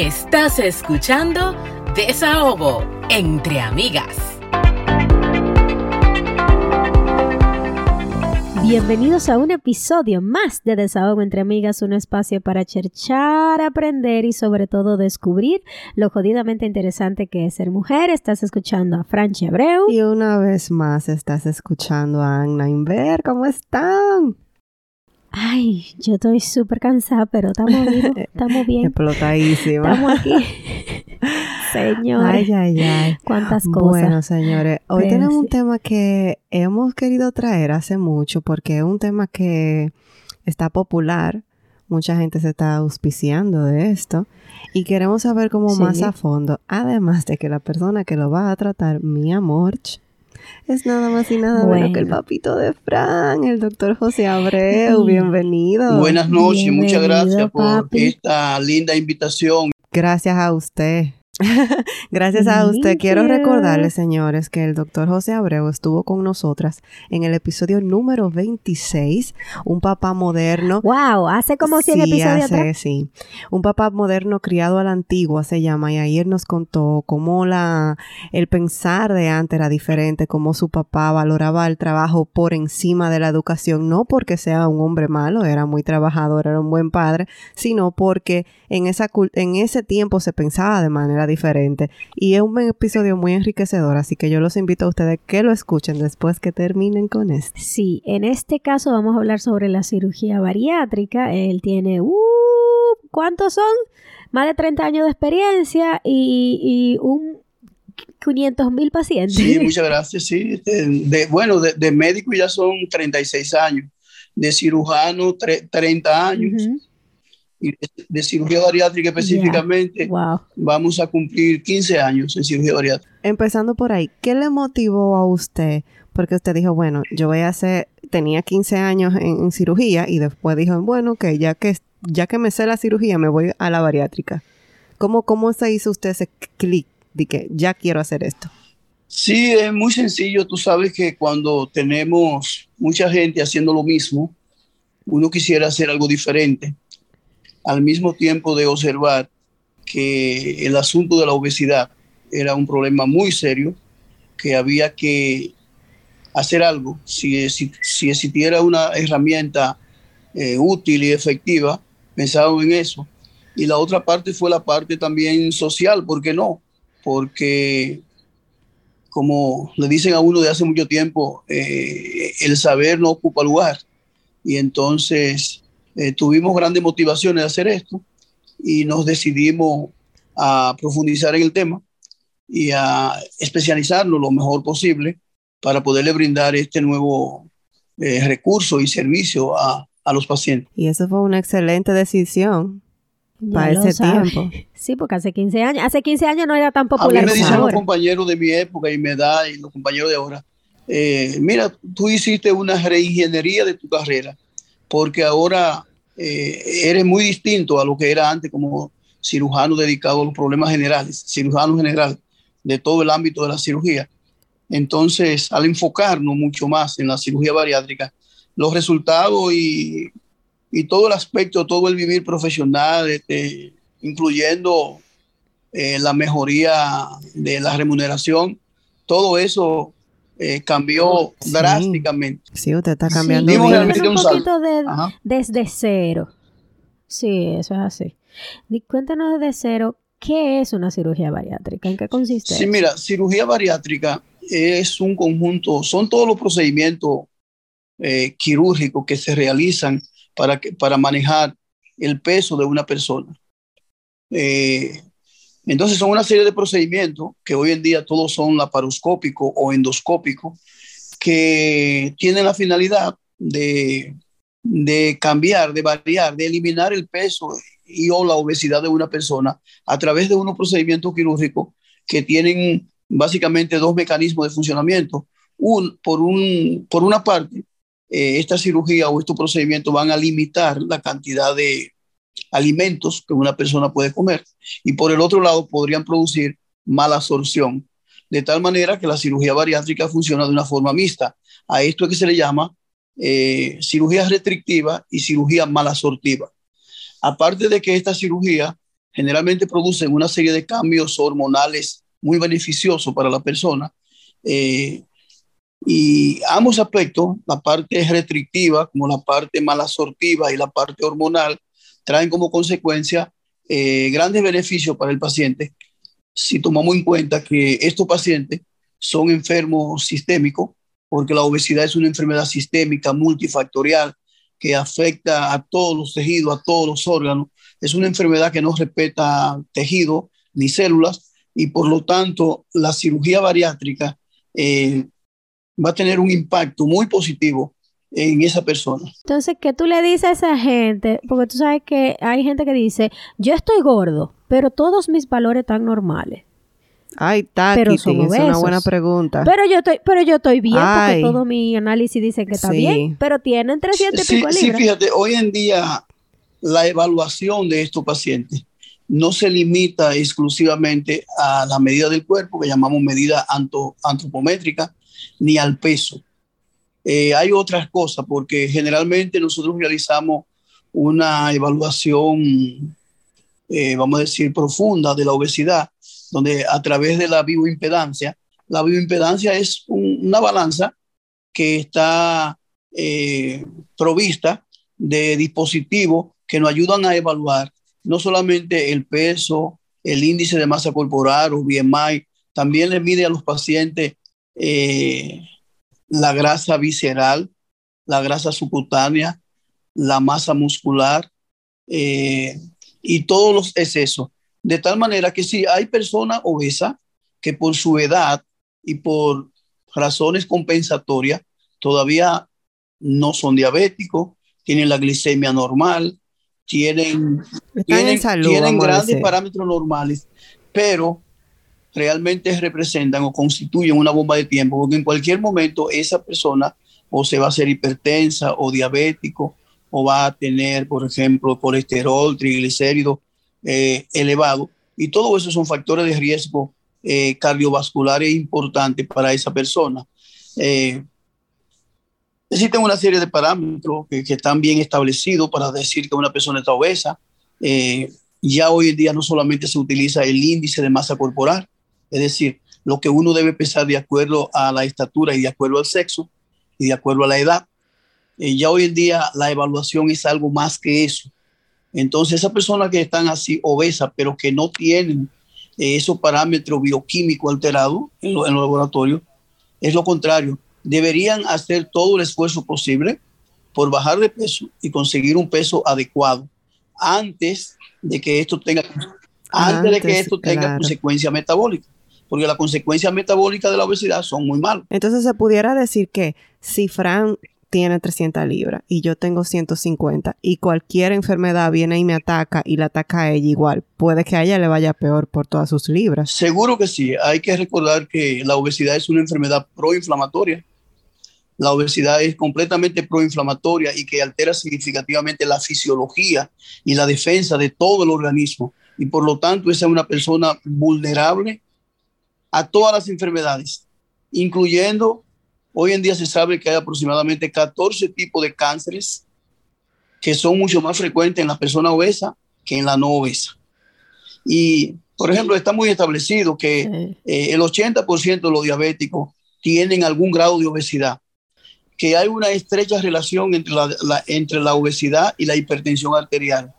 Estás escuchando Desahogo entre amigas. Bienvenidos a un episodio más de Desahogo entre Amigas, un espacio para cherchar, aprender y sobre todo descubrir lo jodidamente interesante que es ser mujer. Estás escuchando a Franchi Abreu. Y una vez más estás escuchando a Anna Inver. ¿Cómo están? Ay, yo estoy súper cansada, pero estamos bien, estamos bien. Explotadísima. Estamos aquí. Señores. Ay, ay, ay. Cuántas cosas. Bueno, señores, hoy Pero tenemos un tema que hemos querido traer hace mucho porque es un tema que está popular. Mucha gente se está auspiciando de esto y queremos saber cómo Sí. más a fondo. Además de que la persona que lo va a tratar, mi amor, es nada más y nada menos que el Bueno. papito de Fran, el doctor José Abreu. Bienvenido. Buenas noches, muchas gracias por esta linda invitación. Gracias a usted. Gracias a usted. Quiero recordarles, señores, que el doctor José Abreu estuvo con nosotras en el episodio número 26, un papá moderno. Wow, hace como 100 Sí, episodios hace, atrás. sí. Un papá moderno criado a la antigua se llama y ahí él nos contó cómo la, el pensar de antes era diferente, cómo su papá valoraba el trabajo por encima de la educación, no porque sea un hombre malo, era muy trabajador, era un buen padre, sino porque en, esa, en ese tiempo se pensaba de manera diferente. Y es un episodio muy enriquecedor, así que yo los invito a ustedes que lo escuchen después que terminen con este. Sí, en este caso vamos a hablar sobre la cirugía bariátrica. Él tiene, uh, ¿cuántos son? Más de 30 años de experiencia y, y un 500 mil pacientes. Sí, muchas gracias. Sí, de, de- bueno, de, de médico ya son 36 años, de cirujano tre- 30 años Ujú. Y de, cirugía bariátrica específicamente Wow. vamos a cumplir 15 años en cirugía bariátrica. Empezando por ahí, ¿qué le motivó a usted? Porque usted dijo, bueno, yo voy a hacer, tenía 15 años en, en cirugía y después dijo, bueno, que ya que ya que me sé la cirugía, me voy a la bariátrica. ¿Cómo, cómo se hizo usted ese clic de que ya quiero hacer esto? Sí, es muy sencillo. Tú sabes que cuando tenemos mucha gente haciendo lo mismo, uno quisiera hacer algo diferente. Al mismo tiempo de observar que el asunto de la obesidad era un problema muy serio, que había que hacer algo. Si, si, si existiera una herramienta eh, útil y efectiva, pensaba en eso. Y la otra parte fue la parte también social, ¿por qué no? Porque como le dicen a uno de hace mucho tiempo, eh, el saber no ocupa lugar. Y entonces eh, tuvimos grandes motivaciones de hacer esto y nos decidimos a profundizar en el tema y a especializarnos lo mejor posible para poderle brindar este nuevo eh, recurso y servicio a, a los pacientes. Y eso fue una excelente decisión Ya para ese sabe. tiempo. Sí, porque hace 15 años, hace 15 años no era tan A mí popular me dicen los compañeros de mi época y mi edad y los compañeros de ahora, eh, mira, tú hiciste una reingeniería de tu carrera porque ahora eh, eres muy distinto a lo que era antes como cirujano dedicado a los problemas generales, cirujano general de todo el ámbito de la cirugía. Entonces, al enfocarnos mucho más en la cirugía bariátrica, los resultados y, y todo el aspecto, todo el vivir profesional, este, incluyendo eh, la mejoría de la remuneración, todo eso eh, cambió Sí. drásticamente. Sí, usted está Sí, cambiando vidas. realmente un un poquito de, desde cero. Sí, eso es así. Di- Cuéntanos desde cero, ¿qué es una cirugía bariátrica? ¿En qué consiste? Sí, mira, cirugía bariátrica es un conjunto, son todos los procedimientos eh, quirúrgicos que se realizan para, que, para manejar el peso de una persona. Eh, entonces son una serie de procedimientos que hoy en día todos son laparoscópicos o endoscópicos que tienen la finalidad de, de cambiar, de variar, de eliminar el peso y o la obesidad de una persona a través de unos procedimientos quirúrgicos que tienen básicamente dos mecanismos de funcionamiento. Un, por, un, por una parte, eh, esta cirugía o estos procedimientos van a limitar la cantidad de alimentos que una persona puede comer y por el otro lado podrían producir mala absorción, de tal manera que la cirugía bariátrica funciona de una forma mixta. A esto es que se le llama eh, cirugía restrictiva y cirugía malabsortiva. Aparte de que esta cirugía generalmente producen una serie de cambios hormonales muy beneficiosos para la persona. Eh, y ambos aspectos, la parte restrictiva como la parte malasortiva y la parte hormonal, traen como consecuencia eh, grandes beneficios para el paciente si tomamos en cuenta que estos pacientes son enfermos sistémicos, porque la obesidad es una enfermedad sistémica multifactorial que afecta a todos los tejidos, a todos los órganos. Es una enfermedad que no respeta tejido ni células y por lo tanto la cirugía bariátrica eh, va a tener un impacto muy positivo en esa persona. Entonces, ¿qué tú le dices a esa gente? Porque tú sabes que hay gente que dice, yo estoy gordo, pero todos mis valores están normales. Ay, Tati, es una buena pregunta. Pero yo estoy, pero yo estoy bien porque todo mi análisis dice que está bien, pero tienen 300 sí, y pico libras. Sí, fíjate, hoy en día la evaluación de estos pacientes no se limita exclusivamente a la medida del cuerpo, que llamamos medida antropométrica, ni al peso. Eh, hay otras cosas, porque generalmente nosotros realizamos una evaluación, eh, vamos a decir, profunda de la obesidad, donde a través de la bioimpedancia, la bioimpedancia es una balanza que está eh, provista de dispositivos que nos ayudan a evaluar no solamente el peso, el índice de masa corporal o BMI, también le mide a los pacientes la grasa visceral, la grasa subcutánea, la masa muscular eh, y todos los excesos. De tal manera que si hay personas obesas que por su edad y por razones compensatorias todavía no son diabéticos, tienen la glicemia normal, tienen, tienen, tienen grandes parámetros normales, pero realmente representan o constituyen una bomba de tiempo, porque en cualquier momento esa persona o se va a hacer hipertensa o diabético o va a tener, por ejemplo, colesterol, triglicéridos eh, elevado. Y todo eso son factores de riesgo eh, cardiovasculares importantes para esa persona. Eh, existen una serie de parámetros que, que, están bien establecidos para decir que una persona está obesa. Eh, ya hoy en día no solamente se utiliza el índice de masa corporal, es decir, lo que uno debe pesar de acuerdo a la estatura y de acuerdo al sexo y de acuerdo a la edad. Eh, ya hoy en día la evaluación es algo más que eso. Entonces, esas personas que están así obesas, pero que no tienen eh, esos parámetros bioquímicos alterados en, los laboratorios, es lo contrario. Deberían hacer todo el esfuerzo posible por bajar de peso y conseguir un peso adecuado antes de que esto tenga, antes, de que esto tenga consecuencia metabólica porque las consecuencias metabólicas de la obesidad son muy malas. Entonces se pudiera decir que si Fran tiene 300 libras y yo tengo 150 y cualquier enfermedad viene y me ataca y la ataca a ella igual, puede que a ella le vaya peor por todas sus libras. Seguro que sí. Hay que recordar que la obesidad es una enfermedad proinflamatoria. La obesidad es completamente proinflamatoria y que altera significativamente la fisiología y la defensa de todo el organismo. Y por lo tanto, esa es una persona vulnerable a todas las enfermedades, incluyendo, hoy en día se sabe que hay aproximadamente 14 tipos de cánceres que son mucho más frecuentes en la persona obesa que en la no obesa. Y, por ejemplo, está muy establecido que eh, el 80% de los diabéticos tienen algún grado de obesidad, que hay una estrecha relación entre la, entre la obesidad y la hipertensión arterial,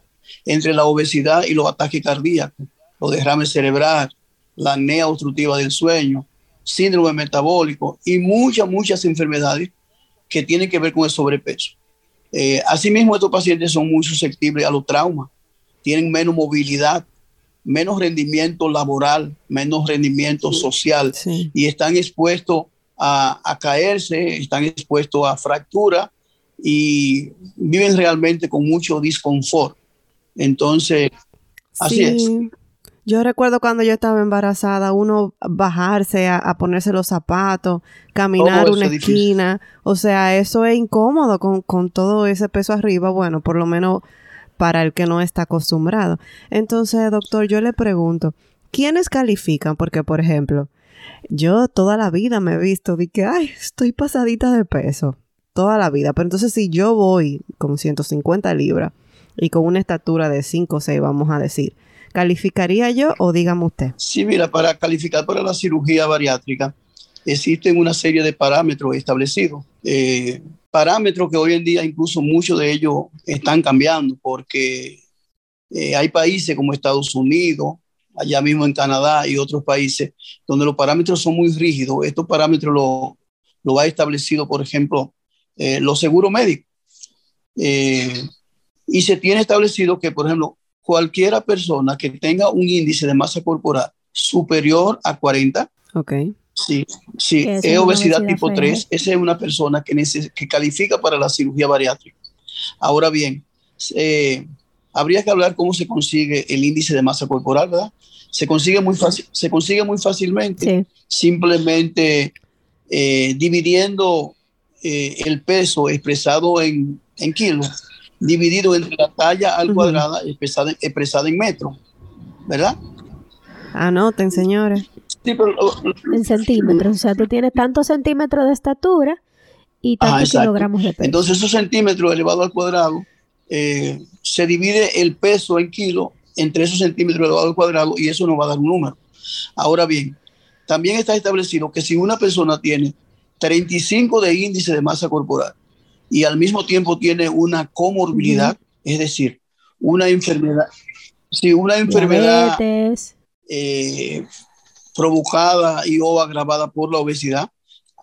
entre la obesidad y los ataques cardíacos, los derrames cerebrales, la apnea obstructiva del sueño, síndrome metabólico y muchas, muchas enfermedades que tienen que ver con el sobrepeso. Eh, asimismo, estos pacientes son muy susceptibles a los traumas, tienen menos movilidad, menos rendimiento laboral, menos rendimiento social y están expuestos a, a, caerse, están expuestos a fractura y viven realmente con mucho disconfort. Entonces, así es. Yo recuerdo cuando yo estaba embarazada, uno bajarse a, ponerse los zapatos, caminar una esquina, o sea, eso es incómodo con, con todo ese peso arriba, bueno, por lo menos para el que no está acostumbrado. Entonces, doctor, yo le pregunto, ¿quiénes califican? Porque, por ejemplo, yo toda la vida me he visto de que, ay, estoy pasadita de peso, toda la vida, pero entonces si yo voy con 150 libras y con una estatura de 5 o 6, vamos a decir, ¿Calificaría yo o dígame usted? Sí, mira, para calificar para la cirugía bariátrica existen una serie de parámetros establecidos. Eh, parámetros que hoy en día incluso muchos de ellos están cambiando porque eh, hay países como Estados Unidos, allá mismo en Canadá y otros países donde los parámetros son muy rígidos. Estos parámetros lo, lo ha establecido, por ejemplo, eh, los seguros médicos. Y se tiene establecido que, por ejemplo, cualquiera persona que tenga un índice de masa corporal superior a 40, okay. sí, sí es, obesidad, tipo 3, esa es una persona que, que califica para la cirugía bariátrica. Ahora bien, eh, habría que hablar cómo se consigue el índice de masa corporal, ¿verdad? Se consigue muy, fácil, se consigue muy fácilmente, simplemente eh, dividiendo eh, el peso expresado en, en kilos, dividido entre la talla al cuadrada expresada, expresada en metros, ¿verdad? Anoten, señores. Sí, pero, en centímetros, o sea, tú tienes tantos centímetros de estatura y tantos kilogramos de peso. Entonces, esos centímetros elevados al cuadrado eh, se divide el peso en kilo entre esos centímetros elevados al cuadrado y eso nos va a dar un número. Ahora bien, también está establecido que si una persona tiene 35 de índice de masa corporal y al mismo tiempo tiene una comorbilidad, es decir, una enfermedad, si una enfermedad eh, provocada y o agravada por la obesidad,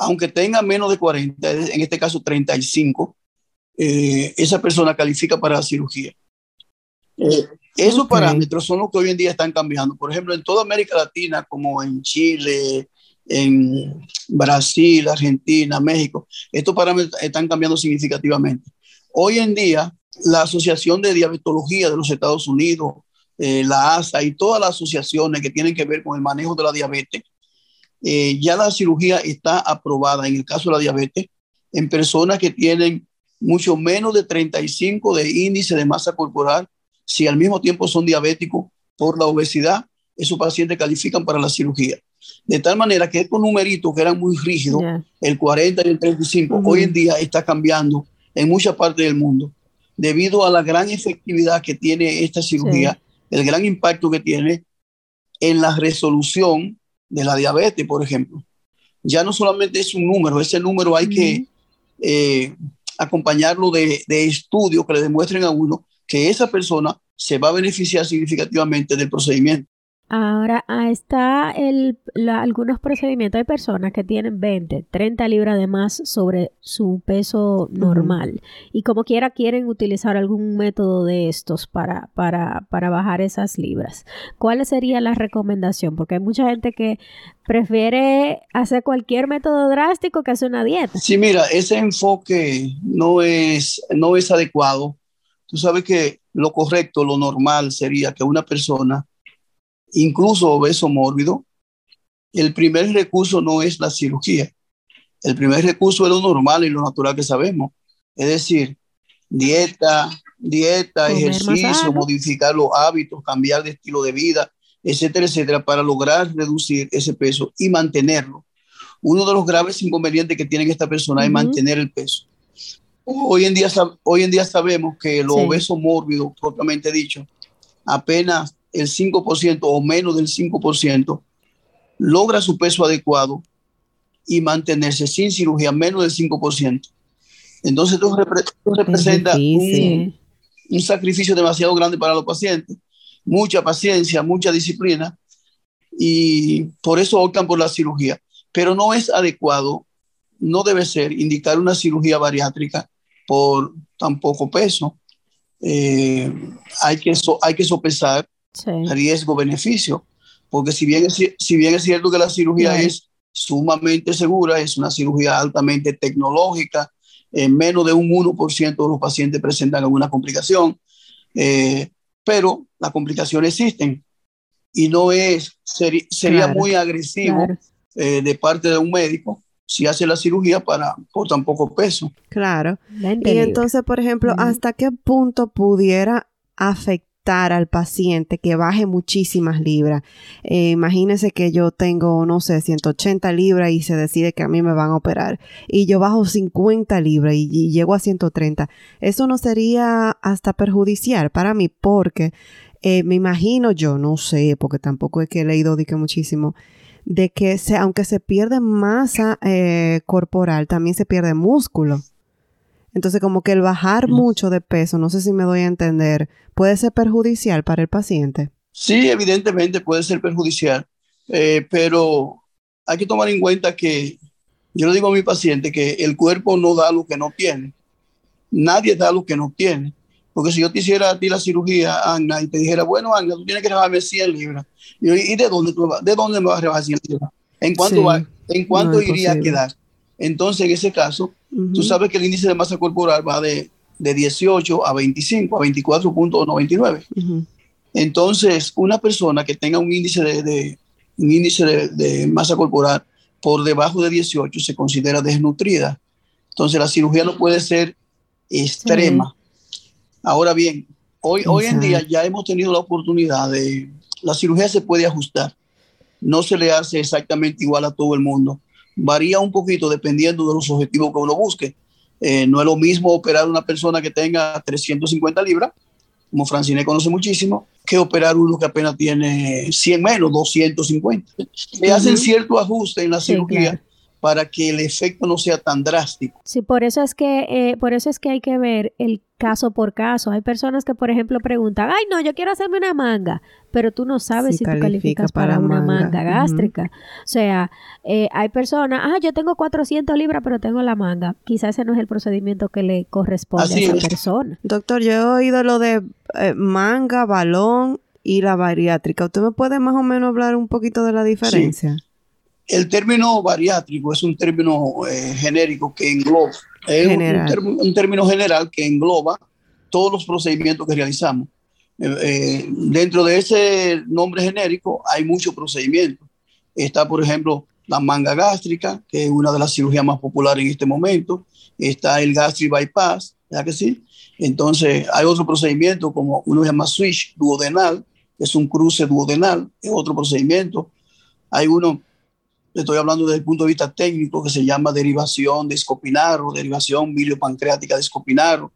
aunque tenga menos de 40, en este caso 35, eh, esa persona califica para la cirugía. Eh, esos parámetros son los que hoy en día están cambiando. Por ejemplo, en toda América Latina, como en Chile, en Brasil, Argentina, México, estos parámetros están cambiando significativamente. Hoy en día, la Asociación de Diabetología de los Estados Unidos, eh, la ASA y todas las asociaciones que tienen que ver con el manejo de la diabetes, ya la cirugía está aprobada en el caso de la diabetes en personas que tienen mucho menos de 35 de índice de masa corporal, si al mismo tiempo son diabéticos por la obesidad, esos pacientes califican para la cirugía. De tal manera que estos numeritos que eran muy rígidos, el 40 y el 35, hoy en día está cambiando en muchas partes del mundo, debido a la gran efectividad que tiene esta cirugía, el gran impacto que tiene en la resolución de la diabetes, por ejemplo. Ya no solamente es un número, ese número hay que eh, acompañarlo de, estudios que le demuestren a uno que esa persona se va a beneficiar significativamente del procedimiento. Ahora, está el, algunos procedimientos. Hay personas que tienen 20, 30 libras de más sobre su peso normal y como quiera quieren utilizar algún método de estos para, para, para bajar esas libras. ¿Cuál sería la recomendación? Porque hay mucha gente que prefiere hacer cualquier método drástico que hacer una dieta. Sí, mira, ese enfoque no es, no es adecuado. Tú sabes que lo correcto, lo normal sería que una persona incluso obeso mórbido, el primer recurso no es la cirugía. El primer recurso es lo normal y lo natural que sabemos. Es decir, dieta, dieta, ejercicio, modificar los hábitos, cambiar de estilo de vida, etcétera, etcétera, para lograr reducir ese peso y mantenerlo. Uno de los graves inconvenientes que tiene esta persona es mantener el peso. Hoy en, día, hoy en día sabemos que lo obeso mórbido, propiamente dicho, apenas el 5% o menos del 5%, logra su peso adecuado y mantenerse sin cirugía menos del 5%. Entonces, esto, representa un, un, sacrificio demasiado grande para los pacientes, mucha paciencia, mucha disciplina, y por eso optan por la cirugía. Pero no es adecuado, no debe ser indicar una cirugía bariátrica por tan poco peso. Eh, hay, que hay que sopesar riesgo-beneficio, porque si bien, es, si bien es cierto que la cirugía es sumamente segura, es una cirugía altamente tecnológica, en menos de un 1% de los pacientes presentan alguna complicación, eh, pero las complicaciones existen y no es, sería muy agresivo eh, de parte de un médico si hace la cirugía para por tan poco peso. Claro. Y entonces, por ejemplo, ¿hasta qué punto pudiera afectar al paciente que baje muchísimas libras. Eh, imagínese que yo tengo, no sé, 180 libras y se decide que a mí me van a operar y yo bajo 50 libras y, llego a 130. Eso no sería hasta perjudicial para mí porque eh, me imagino yo, no sé, porque tampoco es que he leído de muchísimo, de que se, aunque se pierde masa eh, corporal, también se pierde músculo. Entonces, como que el bajar mucho de peso, no sé si me doy a entender, puede ser perjudicial para el paciente. Sí, evidentemente puede ser perjudicial, eh, pero hay que tomar en cuenta que yo le digo a mi paciente que el cuerpo no da lo que no tiene. Nadie da lo que no tiene. Porque si yo te hiciera a ti la cirugía, Ana, y te dijera, bueno, Ana, tú tienes que rebajarme 100 libras. Y, de dónde, de dónde me vas a rebajar 100 libras? ¿En cuánto, va, en cuánto iría a quedar? Entonces, en ese caso, tú sabes que el índice de masa corporal va de, de 18 a 25, a 24.99. Entonces, una persona que tenga un índice de, un índice de, masa corporal por debajo de 18 se considera desnutrida. Entonces, la cirugía no puede ser extrema. Ahora bien, hoy, hoy en día ya hemos tenido la oportunidad de, la cirugía se puede ajustar. No se le hace exactamente igual a todo el mundo. Varía un poquito dependiendo de los objetivos que uno busque. Eh, no es lo mismo operar una persona que tenga 350 libras, como Francine conoce muchísimo, que operar uno que apenas tiene 100 menos, 250. Se hacen cierto ajuste en la cirugía para que el efecto no sea tan drástico. Sí, por eso es que, eh, por eso es que hay que ver el caso por caso. Hay personas que, por ejemplo, preguntan, ay, no, yo quiero hacerme una manga, pero tú no sabes si, tú calificas para, una manga, gástrica. O sea, eh, hay personas, ah, yo tengo 400 libras, pero tengo la manga. Quizás ese no es el procedimiento que le corresponde a esa persona. Doctor, yo he oído lo de eh, manga, balón y la bariátrica. ¿Usted me puede más o menos hablar un poquito de la diferencia? El término bariátrico es un término eh, genérico que engloba, es un, término general que engloba todos los procedimientos que realizamos. Eh, eh, dentro de ese nombre genérico hay muchos procedimientos. Está, por ejemplo, la manga gástrica, que es una de las cirugías más populares en este momento. Está el gastric bypass, ¿ya que sí? Entonces, hay otro procedimiento como uno se llama switch duodenal, es un cruce duodenal, es otro procedimiento. Hay uno estoy hablando desde el punto de vista técnico, que se llama derivación de escopinaro, derivación miliopancreática de escopinaro.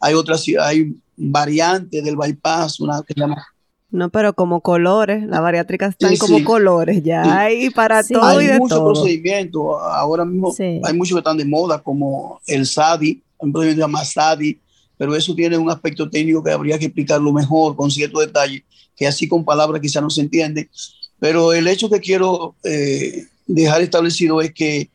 Hay otras, hay variantes del bypass, una que se llama no, pero como colores, las bariátricas están como colores, ya hay para todo hay y de muchos procedimientos, ahora mismo hay muchos que están de moda, como el SADI, un procedimiento llama SADI, pero eso tiene un aspecto técnico que habría que explicarlo mejor, con cierto detalle, que así con palabras quizá no se entiende, pero el hecho que quiero eh, dejar establecido es que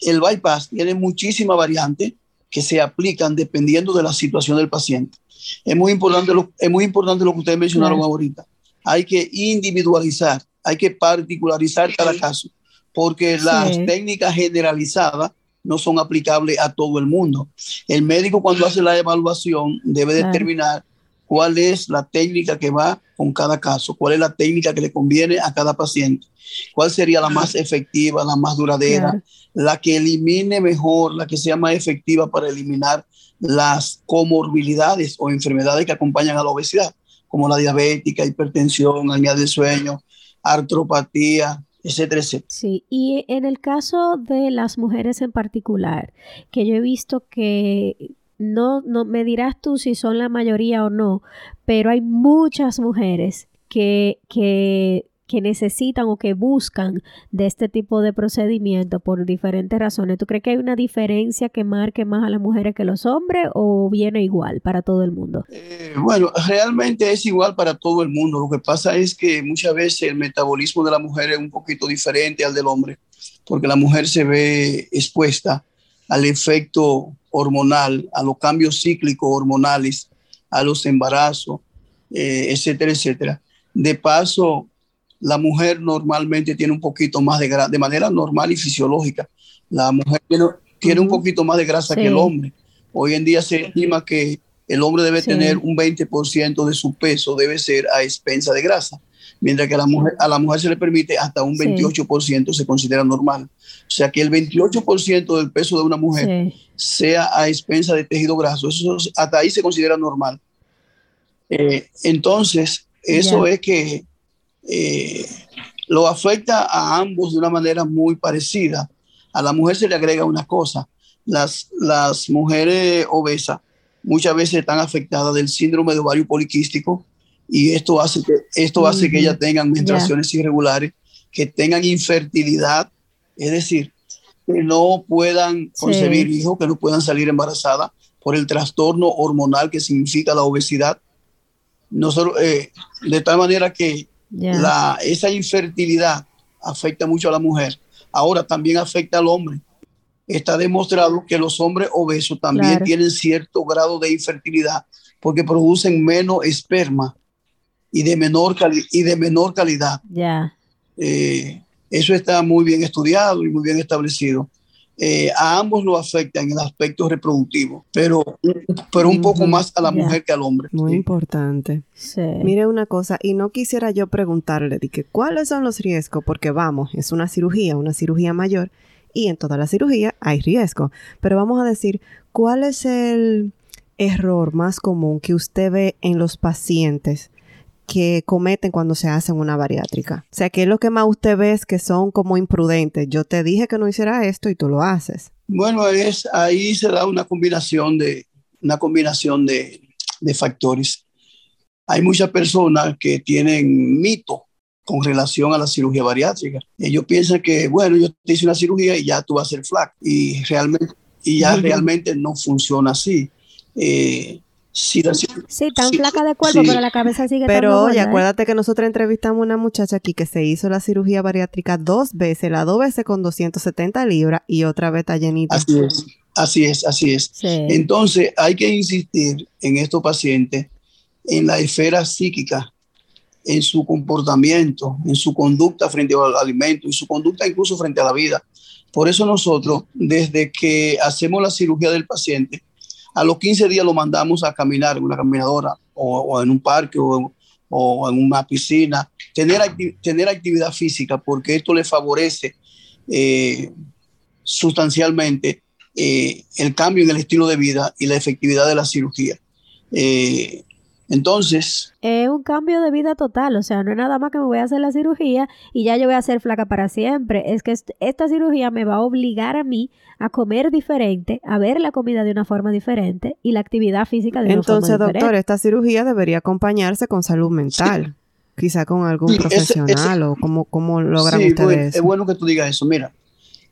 el bypass tiene muchísimas variantes que se aplican dependiendo de la situación del paciente. Es muy importante lo, es muy importante lo que ustedes mencionaron ahorita. Hay que individualizar, hay que particularizar cada caso, porque las técnicas generalizadas no son aplicables a todo el mundo. El médico cuando hace la evaluación debe determinar cuál es la técnica que va con cada caso, cuál es la técnica que le conviene a cada paciente, cuál sería la más efectiva, la más duradera, la que elimine mejor, la que sea más efectiva para eliminar las comorbilidades o enfermedades que acompañan a la obesidad, como la diabética, hipertensión, anemia del sueño, artropatía, etcétera, etcétera. Sí, y en el caso de las mujeres en particular, que yo he visto que no, no me dirás tú si son la mayoría o no, pero hay muchas mujeres que, que, que necesitan o que buscan de este tipo de procedimiento por diferentes razones. ¿Tú crees que hay una diferencia que marque más a las mujeres que los hombres o viene igual para todo el mundo? Eh, bueno, realmente es igual para todo el mundo. Lo que pasa es que muchas veces el metabolismo de la mujer es un poquito diferente al del hombre, porque la mujer se ve expuesta al efecto hormonal, a los cambios cíclicos hormonales, a los embarazos, eh, etcétera, etcétera. De paso, la mujer normalmente tiene un poquito más de grasa, de manera normal y fisiológica. La mujer tiene, un poquito más de grasa que el hombre. Hoy en día se estima que el hombre debe tener un 20% de su peso, debe ser a expensa de grasa mientras que a la mujer, a la mujer se le permite hasta un 28% se considera normal. O sea que el 28% del peso de una mujer sea a expensa de tejido graso, eso hasta ahí se considera normal. Eh, entonces, eso es que eh, lo afecta a ambos de una manera muy parecida. A la mujer se le agrega una cosa, las, las mujeres obesas muchas veces están afectadas del síndrome de ovario poliquístico, y esto hace que, esto hace que ellas tengan menstruaciones irregulares, que tengan infertilidad, es decir, que no puedan concebir hijos, que no puedan salir embarazadas por el trastorno hormonal que significa la obesidad. Nosotros, eh, de tal manera que la, esa infertilidad afecta mucho a la mujer. Ahora también afecta al hombre. Está demostrado que los hombres obesos también tienen cierto grado de infertilidad porque producen menos esperma y de menor, y de menor calidad. Ya. Eh, eso está muy bien estudiado y muy bien establecido. Eh, a ambos lo afecta en el aspecto reproductivo, pero, pero un poco más a la mujer que al hombre. Muy importante. Mire una cosa, y no quisiera yo preguntarle de que cuáles son los riesgos, porque vamos, es una cirugía, una cirugía mayor, y en toda la cirugía hay riesgo. Pero vamos a decir, ¿cuál es el error más común que usted ve en los pacientes que cometen cuando se hacen una bariátrica? O sea, ¿qué es lo que más usted ve es que son como imprudentes? Yo te dije que no hiciera esto y tú lo haces. Bueno, es, ahí se da una combinación de, una combinación de, de factores. Hay muchas personas que tienen mito con relación a la cirugía bariátrica. Ellos piensan que, bueno, yo te hice una cirugía y ya tú vas a ser flaco. Y realmente, y ya realmente no funciona así. Eh, Sí, tan flaca de cuerpo, pero la cabeza sigue Pero oye, ¿eh? acuérdate que nosotros entrevistamos a una muchacha aquí que se hizo la cirugía bariátrica dos veces, la dos veces con 270 libras y otra vez está llenita. Así es, así es, así es. Entonces hay que insistir en estos pacientes en la esfera psíquica, en su comportamiento, en su conducta frente al alimento, y su conducta incluso frente a la vida. Por eso nosotros, desde que hacemos la cirugía del paciente, a los 15 días lo mandamos a caminar en una caminadora o, en un parque o, en una piscina, tener, tener actividad física porque esto le favorece eh, sustancialmente eh, el cambio en el estilo de vida y la efectividad de la cirugía. Eh, entonces... Es un cambio de vida total, o sea, no es nada más que me voy a hacer la cirugía y ya yo voy a ser flaca para siempre. Es que esta cirugía me va a obligar a mí a comer diferente, a ver la comida de una forma diferente y la actividad física de una forma diferente. Entonces, doctor, esta cirugía debería acompañarse con salud mental. Quizá con algún profesional o cómo, cómo logran ustedes Es bueno que tú digas eso. Mira,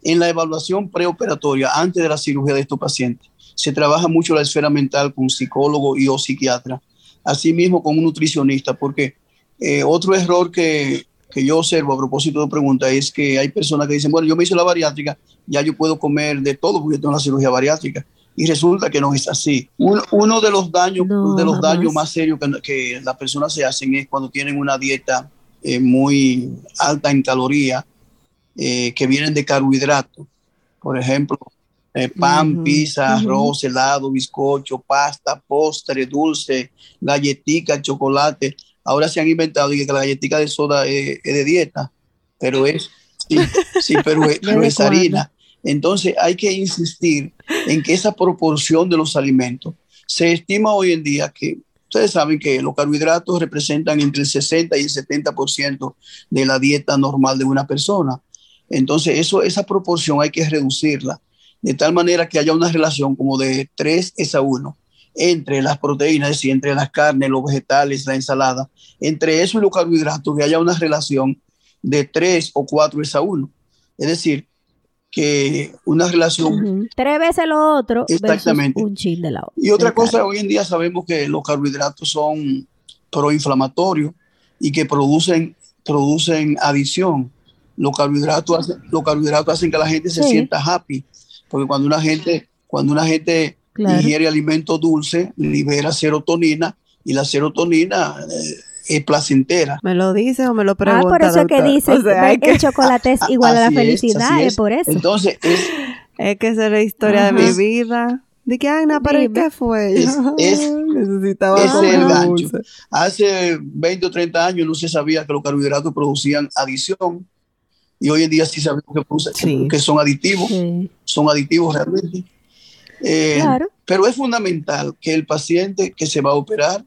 en la evaluación preoperatoria, antes de la cirugía de estos pacientes, se trabaja mucho la esfera mental con psicólogo y o psiquiatra asimismo con un nutricionista, porque eh, otro error que, que, yo observo a propósito de pregunta es que hay personas que dicen, bueno, yo me hice la bariátrica, ya yo puedo comer de todo porque tengo la cirugía bariátrica. Y resulta que no es así. Uno, de los daños, de los daños más serios que, que, las personas se hacen es cuando tienen una dieta eh, muy alta en calorías, eh, que vienen de carbohidratos. Por ejemplo, eh, pan, pizza, arroz, helado, bizcocho, pasta, postre, dulce, galletica, chocolate. Ahora se han inventado que la galletica de soda es, de dieta, pero es, sí, pero, es, harina. Entonces hay que insistir en que esa proporción de los alimentos se estima hoy en día que ustedes saben que los carbohidratos representan entre el 60 y el 70% de la dieta normal de una persona. Entonces eso, esa proporción hay que reducirla de tal manera que haya una relación como de 3 es a 1 entre las proteínas, es decir, entre las carnes, los vegetales, la ensalada, entre eso y los carbohidratos, que haya una relación de 3 o 4 es a 1. Es decir, que una relación... Tres veces lo otro. Exactamente. Un chin de la otra. Y otra cosa, hoy en día sabemos que los carbohidratos son proinflamatorios y que producen, producen adicción. Los carbohidratos, hacen, los carbohidratos hacen que la gente se sienta happy porque cuando una gente, cuando una gente ingiere alimento dulce, libera serotonina y la serotonina eh, es placentera. ¿Me lo dice o me lo pregunta? Ah, por eso que dice que el chocolate es igual a la felicidad, es, por eso. Entonces, es, es que esa es la historia de mi vida. De que, Ana, ¿para qué fue? Es, es, Necesitaba es el gancho. Hace 20 o 30 años no se sabía que los carbohidratos producían adición y hoy en día sí sabemos que, que son aditivos, son aditivos realmente. Eh, pero es fundamental que el paciente que se va a operar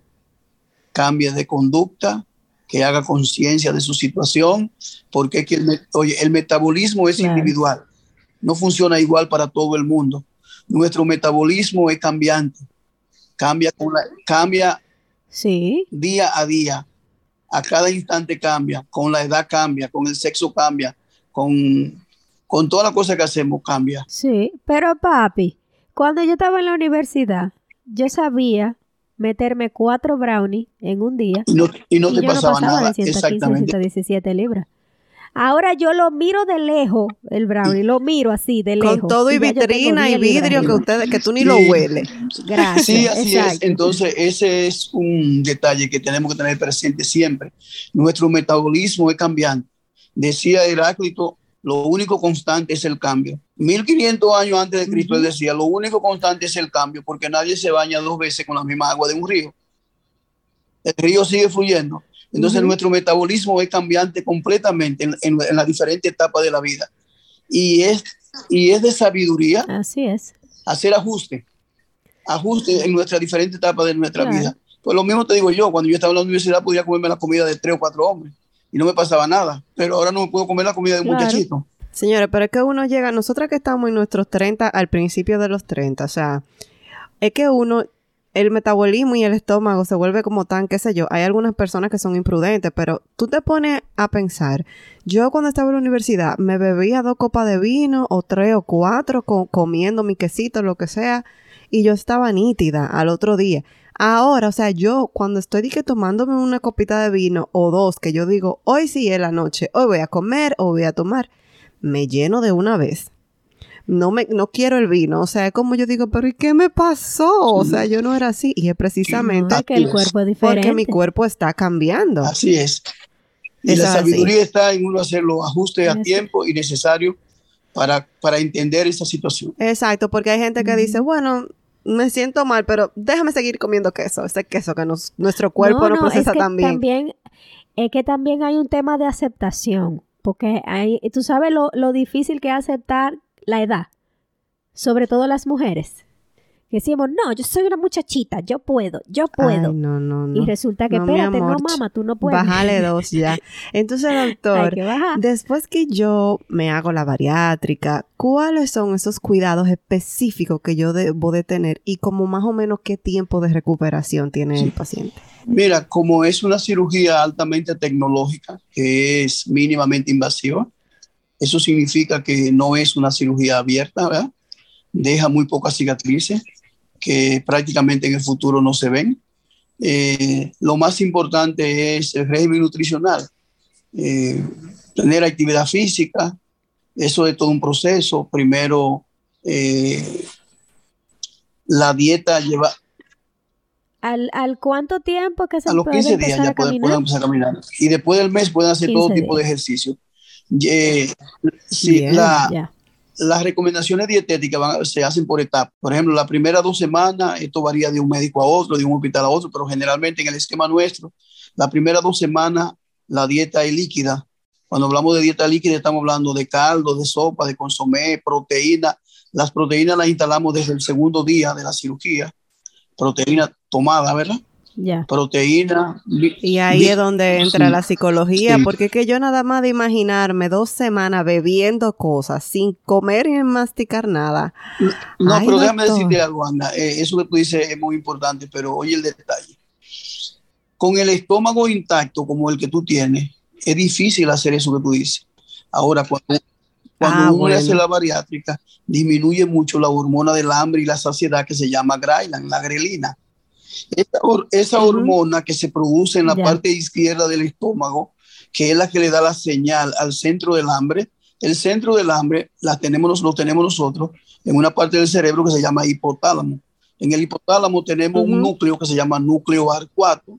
cambie de conducta, que haga conciencia de su situación, porque que el, oye, el metabolismo es individual, no funciona igual para todo el mundo. Nuestro metabolismo es cambiante, cambia, con la, cambia Sí. Día a día. A cada instante cambia, con la edad cambia, con el sexo cambia, con, con toda la cosa que hacemos cambia. Sí, pero papi, cuando yo estaba en la universidad, yo sabía meterme cuatro brownies en un día Y no, y no y te yo pasaba no pasaba nada. de 115, Exactamente. 117 libras. Ahora yo lo miro de lejos, el brownie, lo miro así, de lejos. Con todo y vitrina y 10 libras vidrio que ustedes, que tú ni lo hueles. Gracias. Sí, así es. Entonces, ese es un detalle que tenemos que tener presente siempre. Nuestro metabolismo es cambiante. Decía Heráclito, lo único constante es el cambio. 1500 años antes de Cristo, él decía, lo único constante es el cambio, porque nadie se baña dos veces con la misma agua de un río. El río sigue fluyendo. Entonces, nuestro metabolismo es cambiante completamente en, en, en las diferentes etapas de la vida. Y es, y es de sabiduría Así es. hacer ajuste, ajuste en nuestras diferentes etapas de nuestra Claro. vida. Pues lo mismo te digo yo, cuando yo estaba en la universidad podía comerme la comida de tres o cuatro hombres y no me pasaba nada, pero ahora no me puedo comer la comida de un Claro. muchachito. Señores, pero es que uno llega, nosotras que estamos en nuestros 30, al principio de los 30, o sea, es que uno, el metabolismo y el estómago se vuelve como tan, qué sé yo, hay algunas personas que son imprudentes, pero tú te pones a pensar, yo cuando estaba en la universidad me bebía dos copas de vino o tres o cuatro co- comiendo mi quesito, lo que sea, y yo estaba nítida al otro día. Ahora, o sea, yo cuando estoy que tomándome una copita de vino o dos, que yo digo, hoy sí es la noche, hoy voy a comer o voy a tomar, me lleno de una vez. No me, no quiero el vino. O sea, es como yo digo, pero ¿y qué me pasó? O sea, yo no era así. Y es precisamente Porque el cuerpo es diferente. porque mi cuerpo está cambiando. Así es. Y la es así. sabiduría está en uno hacer los ajustes a tiempo y necesario para, para entender esa situación. Exacto, porque hay gente que dice, bueno, me siento mal, pero déjame seguir comiendo queso. Ese queso que nos, nuestro cuerpo no, es procesa que tan bien. También, es que también hay un tema de aceptación, porque hay, tú sabes lo, lo difícil que es aceptar la edad, sobre todo las mujeres. Que decimos, no, yo soy una muchachita, yo puedo, yo puedo. Ay, no, no, no. y resulta que, No, espérate, no, amor, mamá, tú no puedes. Bájale dos ya. Entonces, Hay doctor, que bajar. Después que yo me hago la bariátrica, ¿cuáles son esos cuidados específicos que yo debo de tener y como más o menos qué tiempo de recuperación tiene el paciente? Mira, como es una cirugía altamente tecnológica, que es mínimamente invasiva, eso significa que no es una cirugía abierta, ¿verdad? Deja muy pocas cicatrices que prácticamente en el futuro no se ven. Eh, lo más importante es el régimen nutricional, eh, tener actividad física, eso es todo un proceso. Primero, eh, la dieta lleva, ¿Al, ¿Al cuánto tiempo que se a los puede 15 días ya pueden, empezar a caminar. Y después del mes pueden hacer 15 todo tipo de ejercicio. La- Ya. Las recomendaciones dietéticas van- se hacen por etapas. Por ejemplo, las primeras dos semanas, esto varía de un médico a otro, de un hospital a otro, pero generalmente en el esquema nuestro, las primeras dos semanas la dieta es líquida. Cuando hablamos de dieta líquida, estamos hablando de caldo, de sopa, de consomé, proteína. Las proteínas las instalamos desde el segundo día de la cirugía. Proteína tomada, ¿verdad? Ya. Proteína. Y ahí es donde entra sí. la psicología, Sí. porque es que yo nada más de imaginarme dos semanas bebiendo cosas sin comer y masticar nada. No, Ay, pero déjame decirte algo, Ana. Eh, eso que tú dices es muy importante, pero oye el detalle. Con el estómago intacto como el que tú tienes, es difícil hacer eso que tú dices. Ahora, cuando, cuando Ah, uno le hace bueno. la bariátrica, disminuye mucho la hormona del hambre y la saciedad que se llama Grailan, la grelina. Esa, hormona que se produce en la parte izquierda del estómago, que es la que le da la señal al centro del hambre, el centro del hambre la tenemos, lo tenemos nosotros en una parte del cerebro que se llama hipotálamo. En el hipotálamo tenemos un núcleo que se llama núcleo arcuato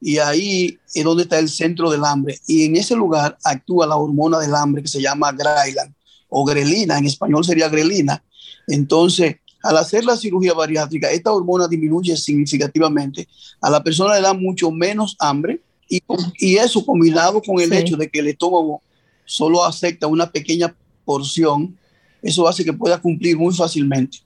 y ahí es donde está el centro del hambre. Y en ese lugar actúa la hormona del hambre que se llama Grailan o grelina, en español sería grelina. Entonces, al hacer la cirugía bariátrica, esta hormona disminuye significativamente. A la persona le da mucho menos hambre y, y eso combinado con el Sí. hecho de que el estómago solo acepta una pequeña porción, eso hace que pueda cumplir muy fácilmente.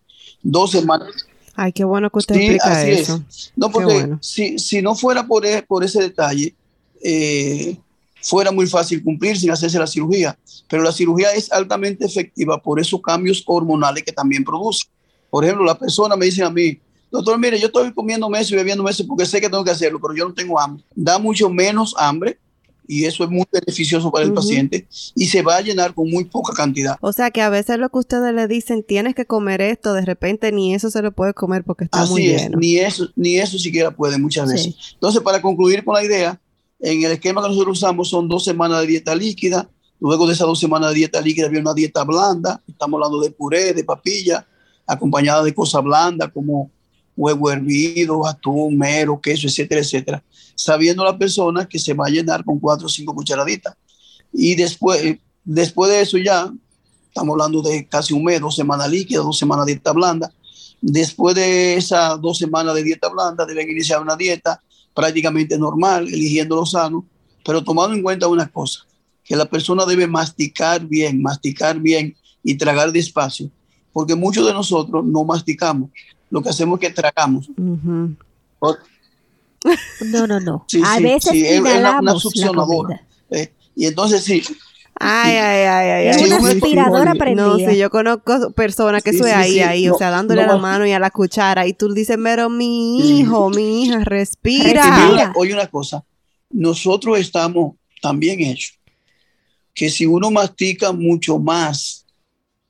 Dos semanas. Ay, qué bueno que usted Sí, explica así eso. No, porque bueno. si, si no fuera por, e- por ese detalle, eh, fuera muy fácil cumplir sin hacerse la cirugía. Pero la cirugía es altamente efectiva por esos cambios hormonales que también produce. Por ejemplo, la persona me dice a mí, doctor, mire, yo estoy comiendo meses y bebiendo meses porque sé que tengo que hacerlo, pero yo no tengo hambre. Da mucho menos hambre y eso es muy beneficioso para el paciente y se va a llenar con muy poca cantidad. O sea que a veces lo que ustedes le dicen, tienes que comer esto, de repente ni eso se lo puede comer porque está Así muy es, lleno. ni eso, ni eso siquiera puede muchas veces. Entonces, para concluir con la idea, en el esquema que nosotros usamos son dos semanas de dieta líquida, luego de esas dos semanas de dieta líquida viene una dieta blanda, estamos hablando de puré, de papilla, acompañada de cosas blandas como huevo hervido, atún, mero, queso, etcétera, etcétera, sabiendo la persona que se va a llenar con cuatro o cinco cucharaditas. Y después, después de eso ya, estamos hablando de casi un mes, dos semanas líquidas, dos semanas dieta blanda. Después de esas dos semanas de dieta blanda, deben iniciar una dieta prácticamente normal, eligiendo lo sano, pero tomando en cuenta una cosa, que la persona debe masticar bien, masticar bien y tragar despacio, porque muchos de nosotros no masticamos, lo que hacemos es que tragamos. No, no, no. Sí, a sí, veces sí, es- es una- una inhalamos la succionadora. comida. ¿eh? Y entonces sí, Ay, ay, ay, ay. Es una aspiradora prendida. No, sí, yo conozco personas que Sí, eso es sí, ahí, sí. ahí, No, o sea, dándole no a la mano y a la cuchara, y tú dices, pero mi Sí. hijo, mi hija, respira. Oye una cosa, nosotros estamos también hechos que si uno mastica mucho más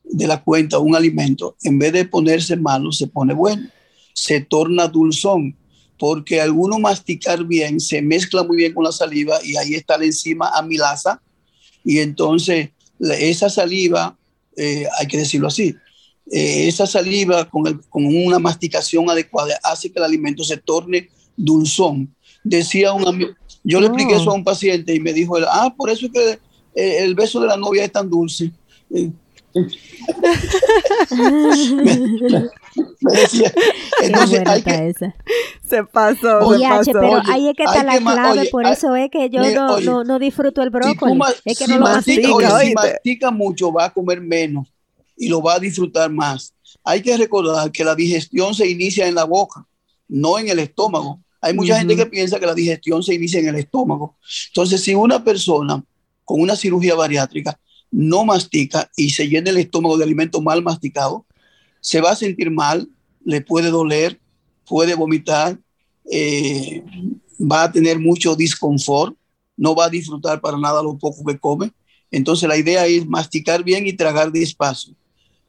de la cuenta un alimento, en vez de ponerse malo, se pone bueno, se torna dulzón, porque al uno masticar bien, se mezcla muy bien con la saliva y ahí está la enzima amilasa, y entonces esa saliva, eh, hay que decirlo así, eh, esa saliva con, el- con una masticación adecuada hace que el alimento se torne dulzón. Decía un amigo, yo le expliqué eso a un paciente y me dijo, ah, por eso es que eh, el beso de la novia es tan dulce. Me decía, Qué entonces hay que, esa. Se pasó, Oye, se Oye, pasó. pero Oye, ahí es que está la que clave, oye, por hay- eso es que yo mira, no, oye, no, no disfruto el si, brócoli. ma- es que si no lo mastica, si mastica mucho, va a comer menos y lo va a disfrutar más. Hay que recordar que la digestión se inicia en la boca, no en el estómago. Hay mucha gente Ujú. que piensa que la digestión se inicia en el estómago. Entonces, si una persona con una cirugía bariátrica no mastica y se llena el estómago de alimento mal masticado, se va a sentir mal, le puede doler, puede vomitar, eh, va a tener mucho disconfort, no va a disfrutar para nada lo poco que come. Entonces la idea es masticar bien y tragar despacio.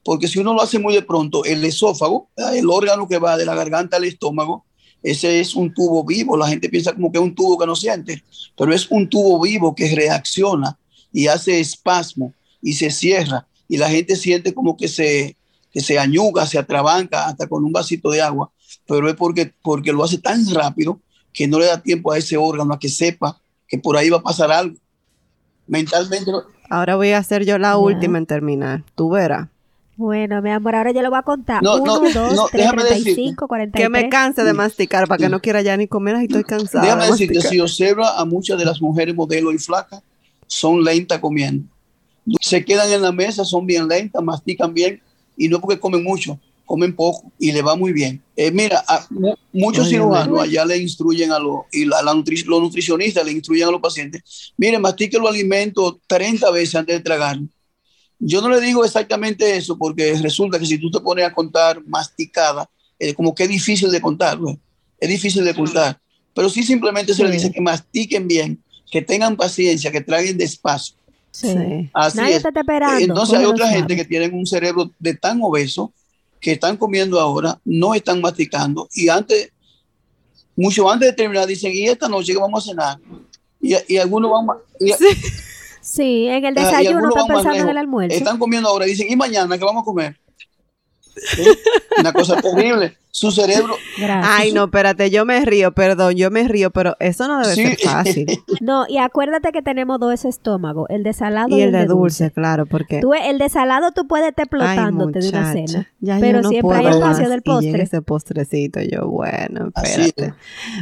Porque si uno lo hace muy de pronto, el esófago, el órgano que va de la garganta al estómago, ese es un tubo vivo. La gente piensa como que es un tubo que no siente, pero es un tubo vivo que reacciona y hace espasmo y se cierra. Y la gente siente como que se, que se añuga, se atrabanca hasta con un vasito de agua, pero es porque, porque lo hace tan rápido que no le da tiempo a ese órgano a que sepa que por ahí va a pasar algo. Mentalmente, Ahora voy a hacer yo la última en terminar. Tú verás. Bueno, mi amor, ahora yo lo voy a contar. No, 1, no, 2, no, 3, déjame 35, 43. Que me canse de masticar para que no quiera ya ni comer. Ay, estoy cansada. déjame de decirte, masticar. si observa a muchas de las mujeres modelo y flacas, son lentas comiendo. Se quedan en la mesa, son bien lentas, mastican bien y no porque comen mucho, comen poco y le va muy bien. Eh, mira, a muchos cirujanos allá le instruyen a los, y la, la nutri- los nutricionistas le instruyen a los pacientes, miren, mastique los alimentos 30 veces antes de tragar. Yo no le digo exactamente eso porque resulta que si tú te pones a contar masticada, eh, como que es difícil de contar, güey. es difícil de contar, pero sí simplemente se le dice que mastiquen bien, que tengan paciencia, que traguen despacio. Sí. Sí. Así Nadie es. está esperando. Entonces hay otra gente que tienen un cerebro de tan obeso que están comiendo ahora, no están masticando y antes, mucho antes de terminar, dicen, ¿y esta noche qué vamos a cenar? Y, y algunos van más, y- Sí, en el Ah, desayuno están pensando en el almuerzo. están comiendo ahora y dicen, ¿y mañana qué vamos a comer? ¿Sí? Una cosa terrible. Su cerebro, Gracias. Ay, no, espérate, yo me río, perdón, yo me río, pero eso no debe Sí. ser fácil. No, y acuérdate que tenemos dos estómagos, el de salado y el de dulce, claro, porque... Tú, el de salado tú puedes estar Ay, explotándote de una cena. ya pero no siempre hay espacio del Y postre. ese postrecito, yo, bueno, espérate.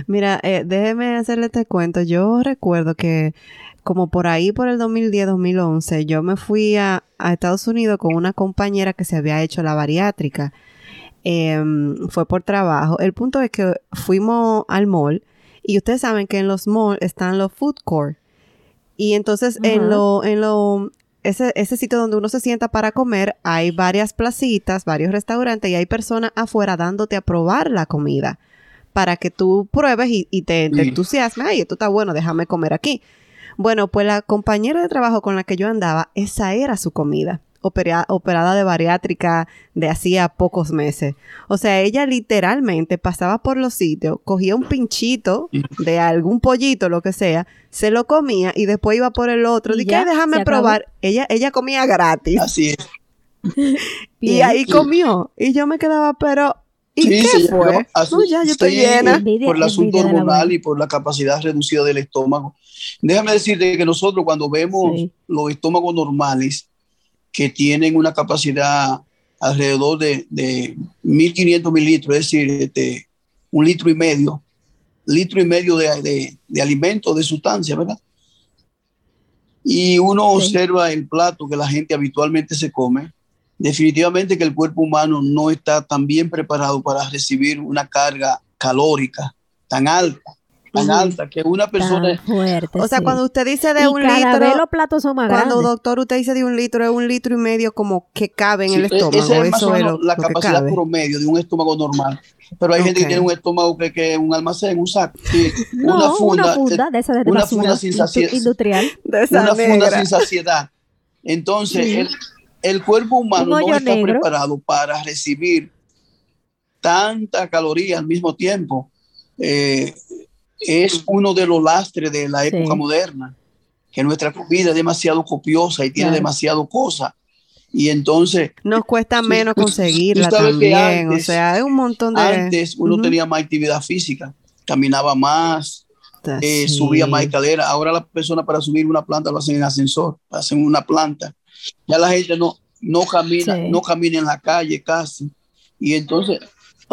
Mira, eh, déjeme hacerle este cuento. Yo recuerdo que como por ahí, por el 2010-2011, yo me fui a, a Estados Unidos con una compañera que se había hecho la bariátrica. Em, fue por trabajo. El punto es que fuimos al mall y ustedes saben que en los malls están los food court. Y entonces en lo, en lo, ese, ese sitio donde uno se sienta para comer, hay varias placitas, varios restaurantes y hay personas afuera dándote a probar la comida para que tú pruebes y, te, te entusiasmes. Ay, esto está bueno, déjame comer aquí. Bueno, pues la compañera de trabajo con la que yo andaba, esa era su comida operada de bariátrica de hacía pocos meses. O sea, ella literalmente pasaba por los sitios, cogía un pinchito de algún pollito, lo que sea, se lo comía y después iba por el otro. Dije, déjame probar. Ella, ella comía gratis. Así es. y ahí comió. Y yo me quedaba, pero ¿Y qué fue? ya, yo estoy llena. Por el asunto hormonal y por la capacidad reducida del estómago. Déjame decirte que nosotros cuando vemos los estómagos normales, que tienen una capacidad alrededor de, de 1.500 mililitros, es decir, este, un litro y medio, litro y medio de, de, de alimento, de sustancia, ¿verdad? Y uno observa el plato que la gente habitualmente se come, definitivamente que el cuerpo humano no está tan bien preparado para recibir una carga calórica tan alta tan alta que una persona. Fuerte, o sea, cuando usted dice de un litro. los platos son más cuando doctor usted dice de un litro, es un litro y medio como que cabe en el estómago. Esa es más o menos la capacidad promedio de un estómago normal. Pero hay gente que tiene un estómago que, es un almacén, un saco. una funda, una funda de esa de una funda sin saciedad. Industrial. una funda sin saciedad. Entonces, el, el, cuerpo humano no está preparado para recibir tanta caloría al mismo tiempo. Eh, es uno de los lastres de la época moderna, que nuestra comida es demasiado copiosa y tiene demasiado cosa. Y entonces... Nos cuesta menos conseguirla también, o sea, es un montón de... Antes uno tenía más actividad física, caminaba más, eh, subía más escalera. Ahora las personas para subir una planta lo hacen en ascensor, hacen una planta. Ya la gente no, no camina, no camina en la calle casi. Y entonces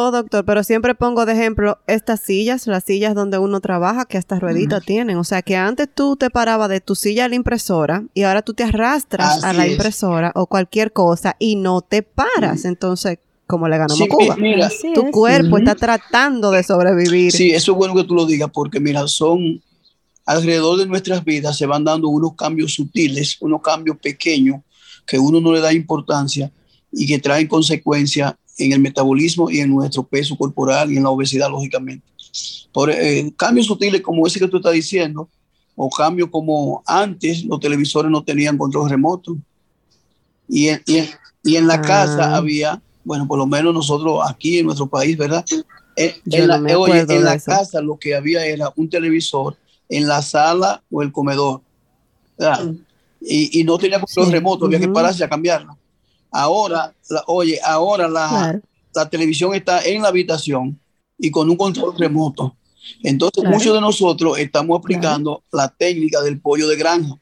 Oh, doctor, pero siempre pongo de ejemplo estas sillas, las sillas donde uno trabaja, que hasta rueditas tienen. O sea, que antes tú te parabas de tu silla a la impresora y ahora tú te arrastras a la impresora o cualquier cosa y no te paras. Entonces, como le ganamos Cuba. Mira, tu cuerpo está tratando de sobrevivir. Sí, eso es bueno que tú lo digas, porque mira, son alrededor de nuestras vidas se van dando unos cambios sutiles, unos cambios pequeños que uno no le da importancia y que traen consecuencias en el metabolismo y en nuestro peso corporal y en la obesidad, lógicamente. Por eh, cambios sutiles como ese que tú estás diciendo, o cambios como antes los televisores no tenían control remoto. Y en, y en, la casa ah. había, bueno, por lo menos nosotros aquí en nuestro país, ¿verdad? Eh, en, la, en la casa lo que había era un televisor en la sala o el comedor. Y, y, no tenía control remoto, había que pararse a cambiarlo. Ahora, oye, ahora la, la, televisión está en la habitación y con un control remoto. Entonces, muchos de nosotros estamos aplicando la técnica del pollo de granja.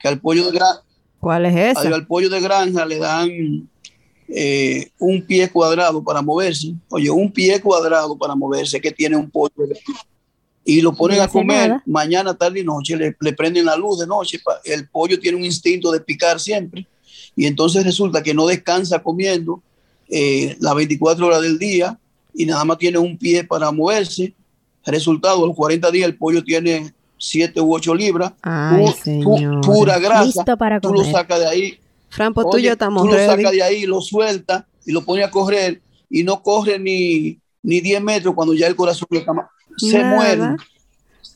Que al pollo de granja. ¿Cuál es esa? Al pollo de granja le dan eh, un pie cuadrado para moverse. Oye, un pie cuadrado para moverse que tiene un pollo de granja. Y lo ponen a comer mañana, tarde y noche. Le, le prenden la luz de noche. El pollo tiene un instinto de picar siempre y entonces resulta que no descansa comiendo eh, las 24 horas del día y nada más tiene un pie para moverse. Resultado, a los 40 días el pollo tiene 7 u 8 libras, pura grasa, tú lo sacas de ahí. Fran, pues tú, yo estamos tú lo sacas de ahí, lo suelta y lo pone a correr y no corre ni, ni 10 metros cuando ya el corazón se muere.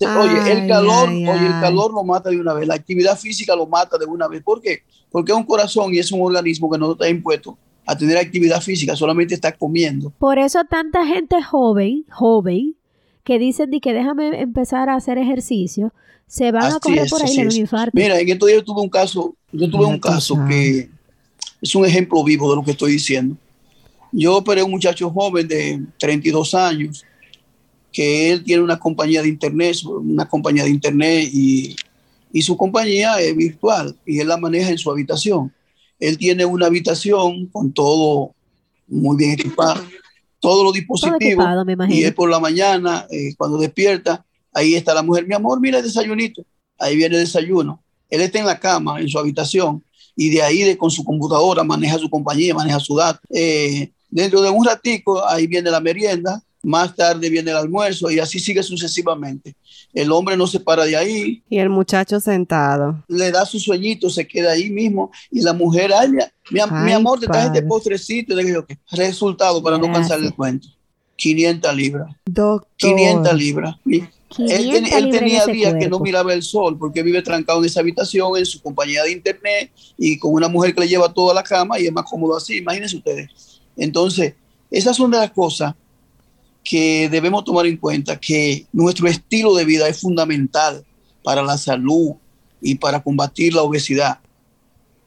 oye, el calor, oye, el calor lo mata de una vez, la actividad física lo mata de una vez. ¿Por qué? Porque es un corazón y es un organismo que no está impuesto a tener actividad física, solamente está comiendo. Por eso tanta gente joven, joven, que dicen de que déjame empezar a hacer ejercicio, se van a correr por ahí en un infarto. Mira, en estos días yo tuve un caso, yo tuve un caso que es un ejemplo vivo de lo que estoy diciendo. Yo operé a un muchacho joven de 32 años, que él tiene una compañía de internet, una compañía de internet y y su compañía es virtual y él la maneja en su habitación. Él tiene una habitación con todo muy bien equipado, todos los dispositivos. y es por la mañana, eh, cuando despierta, ahí está la mujer, mi amor, mira el desayunito. Ahí viene el desayuno. Él está en la cama, en su habitación, y de ahí de, con su computadora maneja su compañía, maneja su dato. Eh, dentro de un ratico, ahí viene la merienda, más tarde viene el almuerzo y así sigue sucesivamente. El hombre no se para de ahí. Y el muchacho sentado. Le da su sueñito, se queda ahí mismo y la mujer, ay, mi, mi amor, te traje este postrecito. Le digo, resultado para no cansar el cuento. 500 libras. Doctor. 500 libras. Él, tenía días que no miraba el sol porque vive trancado en esa habitación, en su compañía de internet y con una mujer que le lleva toda la cama y es más cómodo así, imagínense ustedes. Entonces, esas son de las cosas que debemos tomar en cuenta, que nuestro estilo de vida es fundamental para la salud y para combatir la obesidad,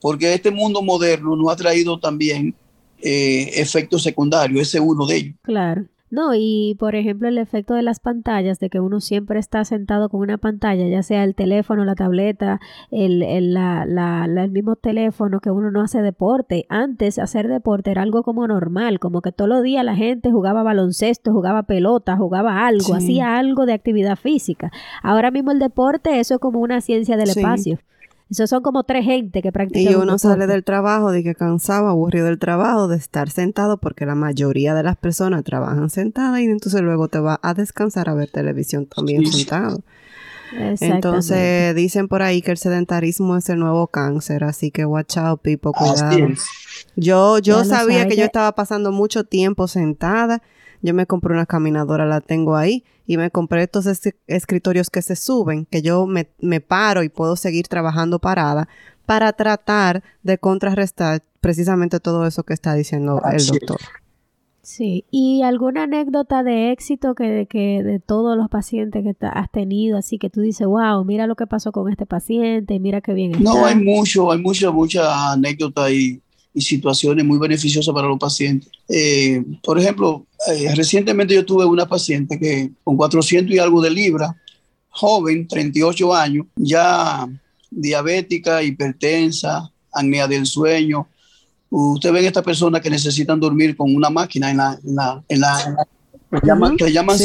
porque este mundo moderno nos ha traído también eh, efectos secundarios, ese es uno de ellos. Claro. No, y por ejemplo el efecto de las pantallas, de que uno siempre está sentado con una pantalla, ya sea el teléfono, la tableta, el, el, la, la, el mismo teléfono, que uno no hace deporte. Antes hacer deporte era algo como normal, como que todos los días la gente jugaba baloncesto, jugaba pelota, jugaba algo, hacía algo de actividad física. Ahora mismo el deporte, eso es como una ciencia del espacio. Esos son como tres gente que practican. Y uno sale del trabajo de que cansado, aburrido del trabajo, de estar sentado, porque la mayoría de las personas trabajan sentadas y entonces luego te va a descansar a ver televisión también sentado. Entonces dicen por ahí que el sedentarismo es el nuevo cáncer, así que watch out, people, cuidado. Yo, yo sabía que yo estaba pasando mucho tiempo sentada yo me compré una caminadora, la tengo ahí, y me compré estos escritorios que se suben, que yo me, paro y puedo seguir trabajando parada para tratar de contrarrestar precisamente todo eso que está diciendo el doctor. Sí, y alguna anécdota de éxito que, que de todos los pacientes que has tenido, así que tú dices, wow, mira lo que pasó con este paciente, mira qué bien. No, hay mucho, hay mucha, mucha anécdota y y situaciones muy beneficiosas para los pacientes. Eh, por ejemplo, eh, recientemente yo tuve una paciente que con 400 y algo de libras, joven, 38 años, ya diabética, hipertensa, acnea del sueño. Usted ven estas personas que necesitan dormir con una máquina en la, en la, que, llaman, llaman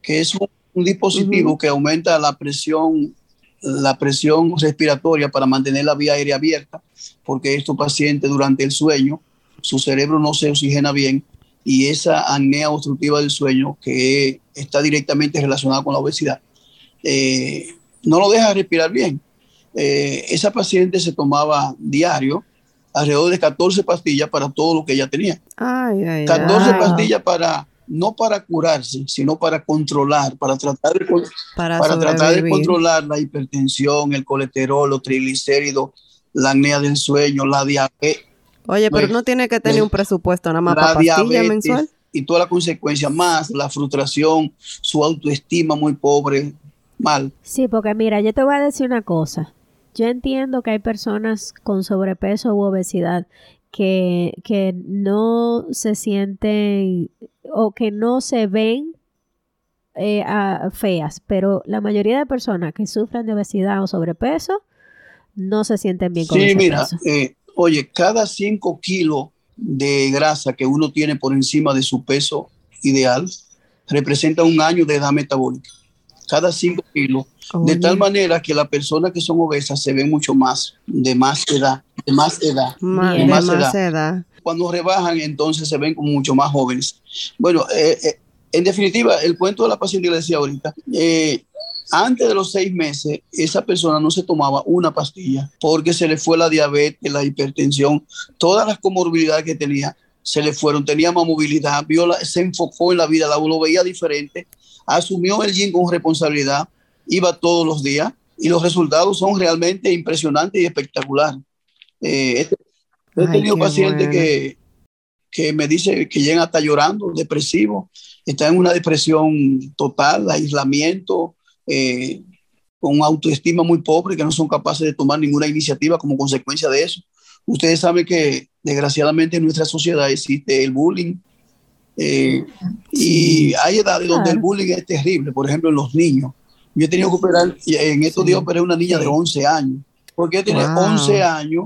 que es un, dispositivo que aumenta la presión la presión respiratoria para mantener la vía aérea abierta, porque estos pacientes durante el sueño, su cerebro no se oxigena bien y esa apnea obstructiva del sueño, que está directamente relacionada con la obesidad, eh, no lo deja respirar bien. Eh, esa paciente se tomaba diario alrededor de 14 pastillas para todo lo que ella tenía. 14 pastillas para no para curarse, sino para controlar, para tratar de, para, tratar de controlar la hipertensión, el colesterol, los triglicéridos, la apnea del sueño, la diabetes. Oye, pero no tiene que tener un presupuesto nada más para pastilla mensual. Y toda la consecuencia, más la frustración, su autoestima muy pobre, mal. Sí, porque mira, yo te voy a decir una cosa. Yo entiendo que hay personas con sobrepeso u obesidad que, que no se sienten o que no se ven eh, feas, pero la mayoría de personas que sufren de obesidad o sobrepeso no se sienten bien con Sí, mira, eh, oye, cada 5 kilos de grasa que uno tiene por encima de su peso ideal representa un año de edad metabólica. Cada 5 kilos. De tal manera que las personas que son obesas se ven mucho más, de más edad, de más edad. de más, edad. Cuando rebajan, entonces se ven como mucho más jóvenes. Bueno, eh, eh, en definitiva, el cuento de la paciente que le decía ahorita, eh, antes de los seis meses, esa persona no se tomaba una pastilla porque se le fue la diabetes, la hipertensión, todas las comorbilidades que tenía se le fueron, tenía más movilidad, vio se enfocó en la vida, la lo veía diferente, asumió el gym con responsabilidad, iba todos los días y los resultados son realmente impresionantes y espectaculares. este, He tenido pacientes que, que me dicen que llegan hasta llorando, depresivos, están en una depresión total, aislamiento, eh, con autoestima muy pobre, que no son capaces de tomar ninguna iniciativa como consecuencia de eso. Ustedes saben que desgraciadamente en nuestra sociedad existe el bullying eh, y hay edades donde el bullying es terrible, por ejemplo en los niños. Yo he tenido que operar, en estos días operé una niña de 11 años, porque tiene 11 años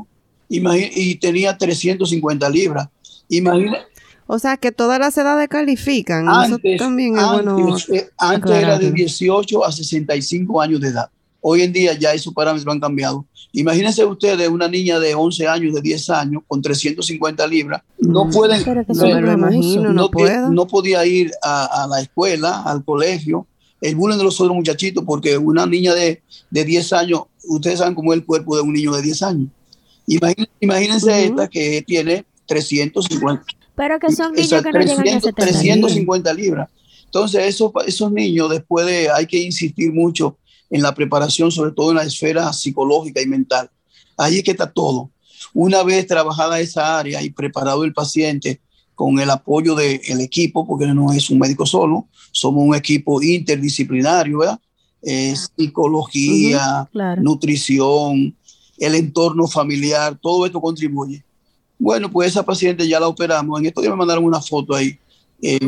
y tenía 350 libras. Imagina. O sea que todas las edades califican. Antes, también es bueno eh, antes era de 18 a 65 años de edad. Hoy en día ya esos parámetros han cambiado. Imagínense ustedes una niña de 11 años, de 10 años, con 350 libras. No Mm. pueden, No me lo imagino, no, no, no podía ir a, a la escuela, al colegio. El bullying de los otros muchachitos, porque una niña de, de 10 años, ustedes saben cómo es el cuerpo de un niño de 10 años. Imagín- imagínense esta que tiene 350, Pero que son niños que no llegan a 300, 70 libras. 350 libras. Entonces, esos, esos niños después de, hay que insistir mucho en la preparación, sobre todo en la esfera psicológica y mental. Ahí es que está todo. Una vez trabajada esa área y preparado el paciente con el apoyo del equipo, porque no es un médico solo, somos un equipo interdisciplinario, ¿verdad? Eh, psicología, Claro. nutrición, el entorno familiar, todo esto contribuye. Bueno, pues esa paciente ya la operamos. En estos días me mandaron una foto ahí. eh,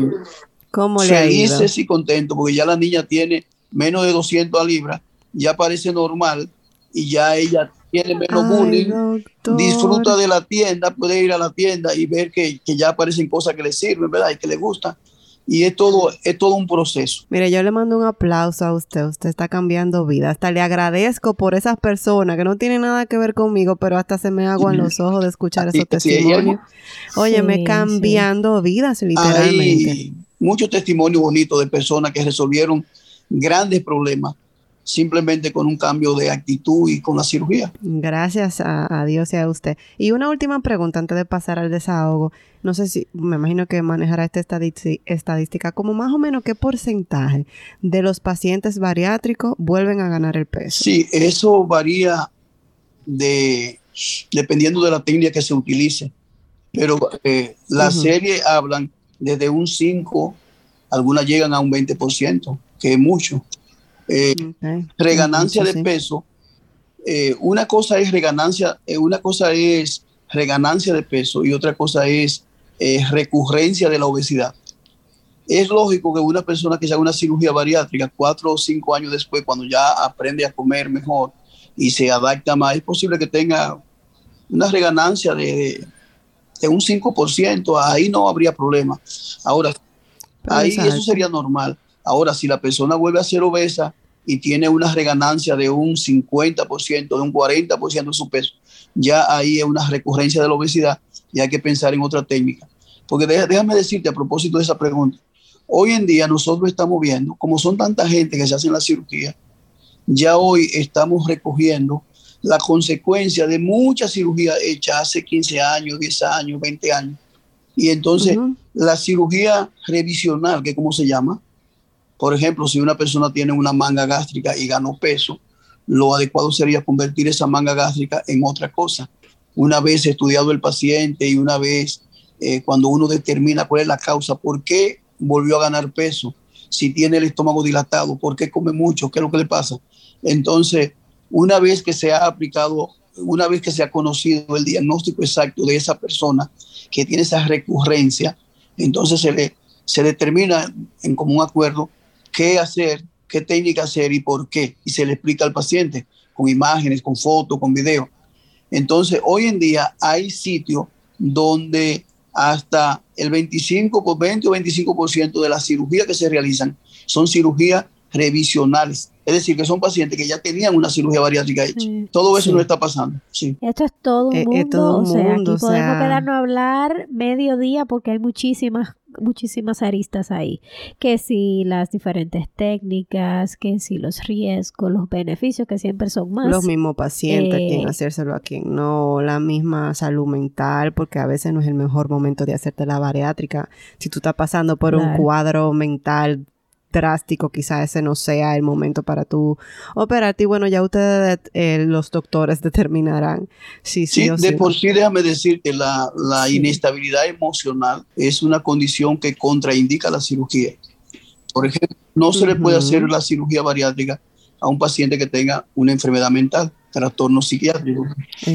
¿Cómo le felices y contentos porque ya la niña tiene menos de 200 libras, ya parece normal y ya ella tiene menos Ay, bullying. doctor. Disfruta de la tienda, puede ir a la tienda y ver que, que ya aparecen cosas que le sirven, ¿verdad? Y que le gustan. Y es todo, es todo un proceso. Mire, yo le mando un aplauso a usted. Usted está cambiando vida. Hasta le agradezco por esas personas que no tienen nada que ver conmigo, pero hasta se me aguan los ojos de escuchar Sí, esos sí, testimonios. Oye, me Sí, cambiando vidas, literalmente. Hay muchos testimonios bonitos de personas que resolvieron grandes problemas simplemente con un cambio de actitud y con la cirugía. Gracias a, a Dios y a usted. Y una última pregunta antes de pasar al desahogo. No sé si, me imagino que manejará esta estadística, como más o menos qué porcentaje de los pacientes bariátricos vuelven a ganar el peso. Sí, eso varía de, dependiendo de la técnica que se utilice. Pero eh, la serie hablan desde un 5, algunas llegan a un 20%, que es mucho. Eh, reganancia Sí, de sí. peso. eh, una cosa es reganancia, eh, una cosa es reganancia de peso y otra cosa es recurrencia de la obesidad. Es lógico que una persona que se haga una cirugía bariátrica cuatro o cinco años después, cuando ya aprende a comer mejor y se adapta más, es posible que tenga una reganancia de, de un 5%, ahí no habría problema. Ahora, Ahí Exacto. eso sería normal. Ahora, si la persona vuelve a ser obesa y tiene una reganancia de un 50%, de un 40% de su peso, ya ahí es una recurrencia de la obesidad y hay que pensar en otra técnica. Porque déjame decirte a propósito de esa pregunta, hoy en día nosotros estamos viendo, como son tanta gente que se hacen la cirugía, ya hoy estamos recogiendo la consecuencia de muchas cirugías hechas hace 15 años, 10 años, 20 años. Y entonces la cirugía revisional, que como se llama, por ejemplo, si una persona tiene una manga gástrica y ganó peso, lo adecuado sería convertir esa manga gástrica en otra cosa. Una vez estudiado el paciente y una vez eh, cuando uno determina cuál es la causa, por qué volvió a ganar peso, si tiene el estómago dilatado, por qué come mucho, qué es lo que le pasa. Entonces, una vez que se ha aplicado, una vez que se ha conocido el diagnóstico exacto de esa persona que tiene esa recurrencia, entonces se le se determina en común acuerdo qué hacer, qué técnica hacer y por qué, y se le explica al paciente con imágenes, con fotos, con video. Entonces, hoy en día hay sitios donde hasta el 25, por 20 o 25% de las cirugías que se realizan son cirugías revisionales. Es decir, que son pacientes que ya tenían una cirugía bariátrica hecha. Sí. Todo eso Sí. no está pasando. Sí. Esto es todo un Eh, mundo. es todo un o sea, mundo, aquí o podemos sea- quedarnos a hablar medio día porque hay muchísimas, muchísimas aristas ahí. Que si las diferentes técnicas, que si los riesgos, los beneficios, que siempre son más. Los mismos pacientes, Eh, hacérselo, a quien no, la misma salud mental, porque a veces no es el mejor momento de hacerte la bariátrica. Si tú estás pasando por un cuadro mental drástico, quizá ese no sea el momento para tú operarte. Y bueno, ya ustedes, eh, los doctores, determinarán si sí, Sí, o de sí. por sí, déjame decir que la, la Sí. inestabilidad emocional es una condición que contraindica la cirugía. Por ejemplo, no se le puede hacer la cirugía bariátrica a un paciente que tenga una enfermedad mental, trastorno psiquiátrico.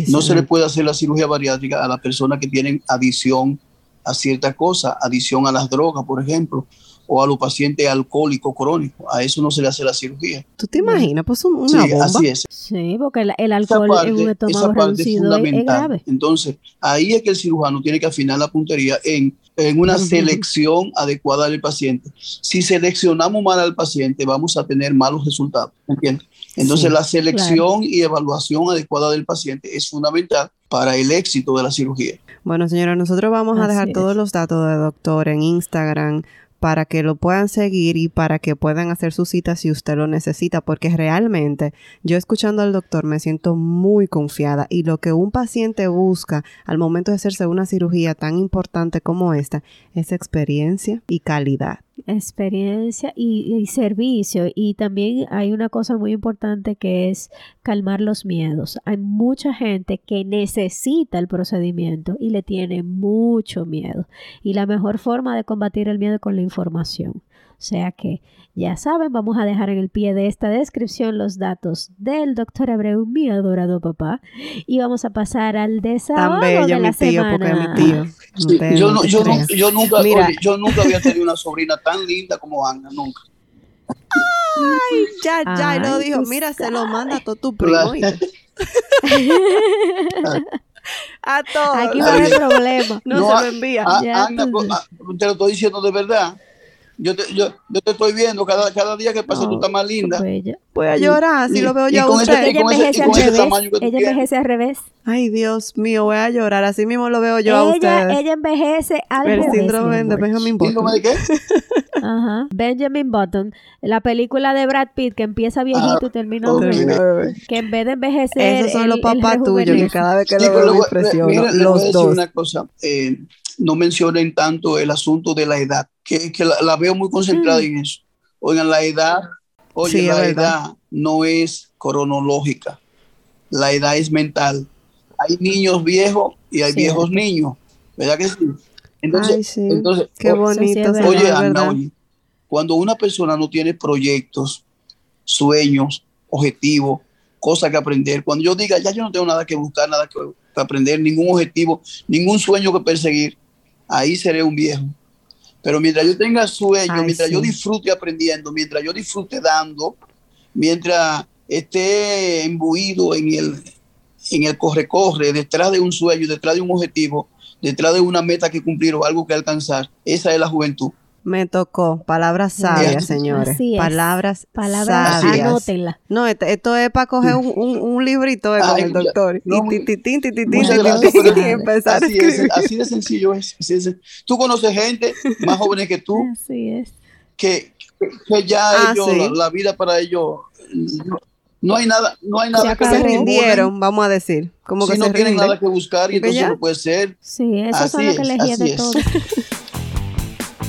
No se le puede hacer la cirugía bariátrica a las personas que tienen adicción a ciertas cosas, adición a las drogas, por ejemplo, o a los pacientes alcohólicos crónicos. A eso no se le hace la cirugía. ¿Tú te imaginas? Pues un- una Sí, bomba. así es. Sí, porque el, el alcohol parte, en un esa estómago parte es reducido es, es fundamental. grave. Entonces, ahí es que el cirujano tiene que afinar la puntería en, en una selección adecuada del paciente. Si seleccionamos mal al paciente, vamos a tener malos resultados. ¿entiendes? Entonces, Sí, la selección y evaluación adecuada del paciente es fundamental para el éxito de la cirugía. Bueno, señora, nosotros vamos a dejar es. todos los datos de doctor en Instagram para que lo puedan seguir y para que puedan hacer su cita si usted lo necesita, porque realmente yo escuchando al doctor me siento muy confiada y lo que un paciente busca al momento de hacerse una cirugía tan importante como esta es experiencia y calidad. Experiencia y, servicio. Y también hay una cosa muy importante que es calmar los miedos. Hay mucha gente que necesita el procedimiento y le tiene mucho miedo. Y la mejor forma de combatir el miedo es con la información. O sea que ya saben, vamos a dejar en el pie de esta descripción los datos del doctor Abreu, mi adorado papá. Y vamos a pasar al Tan desahogo bello de mi la tío, semana. porque es mi tío. Sí, yo, no no- nunca, Mira. oye, yo nunca había tenido una sobrina tan linda como Ana, nunca. Ya, ya, y lo Ay, dijo, mira, se lo manda a todo tu primo. A todos. Aquí va a haber problema. No, No, se a- lo envía. Ya Ana, tú- te lo estoy diciendo de verdad. Yo te, yo, yo te estoy viendo cada, cada día que pasa, No, tú estás más linda. Bella. Voy a llorar si Y- lo veo yo a ese- usted. Ella envejece al revés. Ella envejece al revés. Ay, Dios mío, voy a llorar. Así mismo lo veo yo a Ella, ustedes. ella envejece al El revés. síndrome mi de. Benjamin Button. ¿Síndrome de qué? Ajá. Benjamin Button. La película de Brad Pitt que empieza viejito y termina joven. Que en vez de envejecer. Esos son él- los papás tuyos que cada vez que Sí, lo veo me mira, a Los dos. una cosa. eh, no mencionen tanto el asunto de la edad, que, que la, la veo muy concentrada Mm. en eso. Oigan, la edad, oye, Sí, la verdad. edad no es cronológica. La edad es mental. Hay niños viejos y hay Sí. viejos niños. ¿Verdad que sí? Entonces, Ay, sí. entonces Qué bonito. verdad. Oye, Ana, verdad. oye, cuando una persona no tiene proyectos, sueños, objetivos, cosas que aprender, cuando yo diga, ya yo no tengo nada que buscar, nada que, que aprender, ningún objetivo, ningún sueño que perseguir, ahí seré un viejo. Pero mientras yo tenga sueños, Ay, mientras yo disfrute aprendiendo, mientras yo disfrute dando, mientras esté imbuido en el, en el corre-corre, detrás de un sueño, detrás de un objetivo, detrás de una meta que cumplir o algo que alcanzar, esa es la juventud. Me tocó. Palabras Bien. sabias, señores. Así es. Palabras, Palabras, sabias. anótenla. No, este- esto es para coger un, un, un librito con Ay, el doctor. No, y pero empezar a así, es, así de sencillo es. así de sen- Tú conoces gente más jóvenes que tú Así es. que, que ya Ah, ellos, sí. la, la vida para ellos, no, no hay nada, no hay nada que. Se les rindieron, vamos a decir. Como si que no se tienen rinden. nada que buscar y entonces ya. no puede ser. Sí, eso Así lo que es, elegí así de es. todo.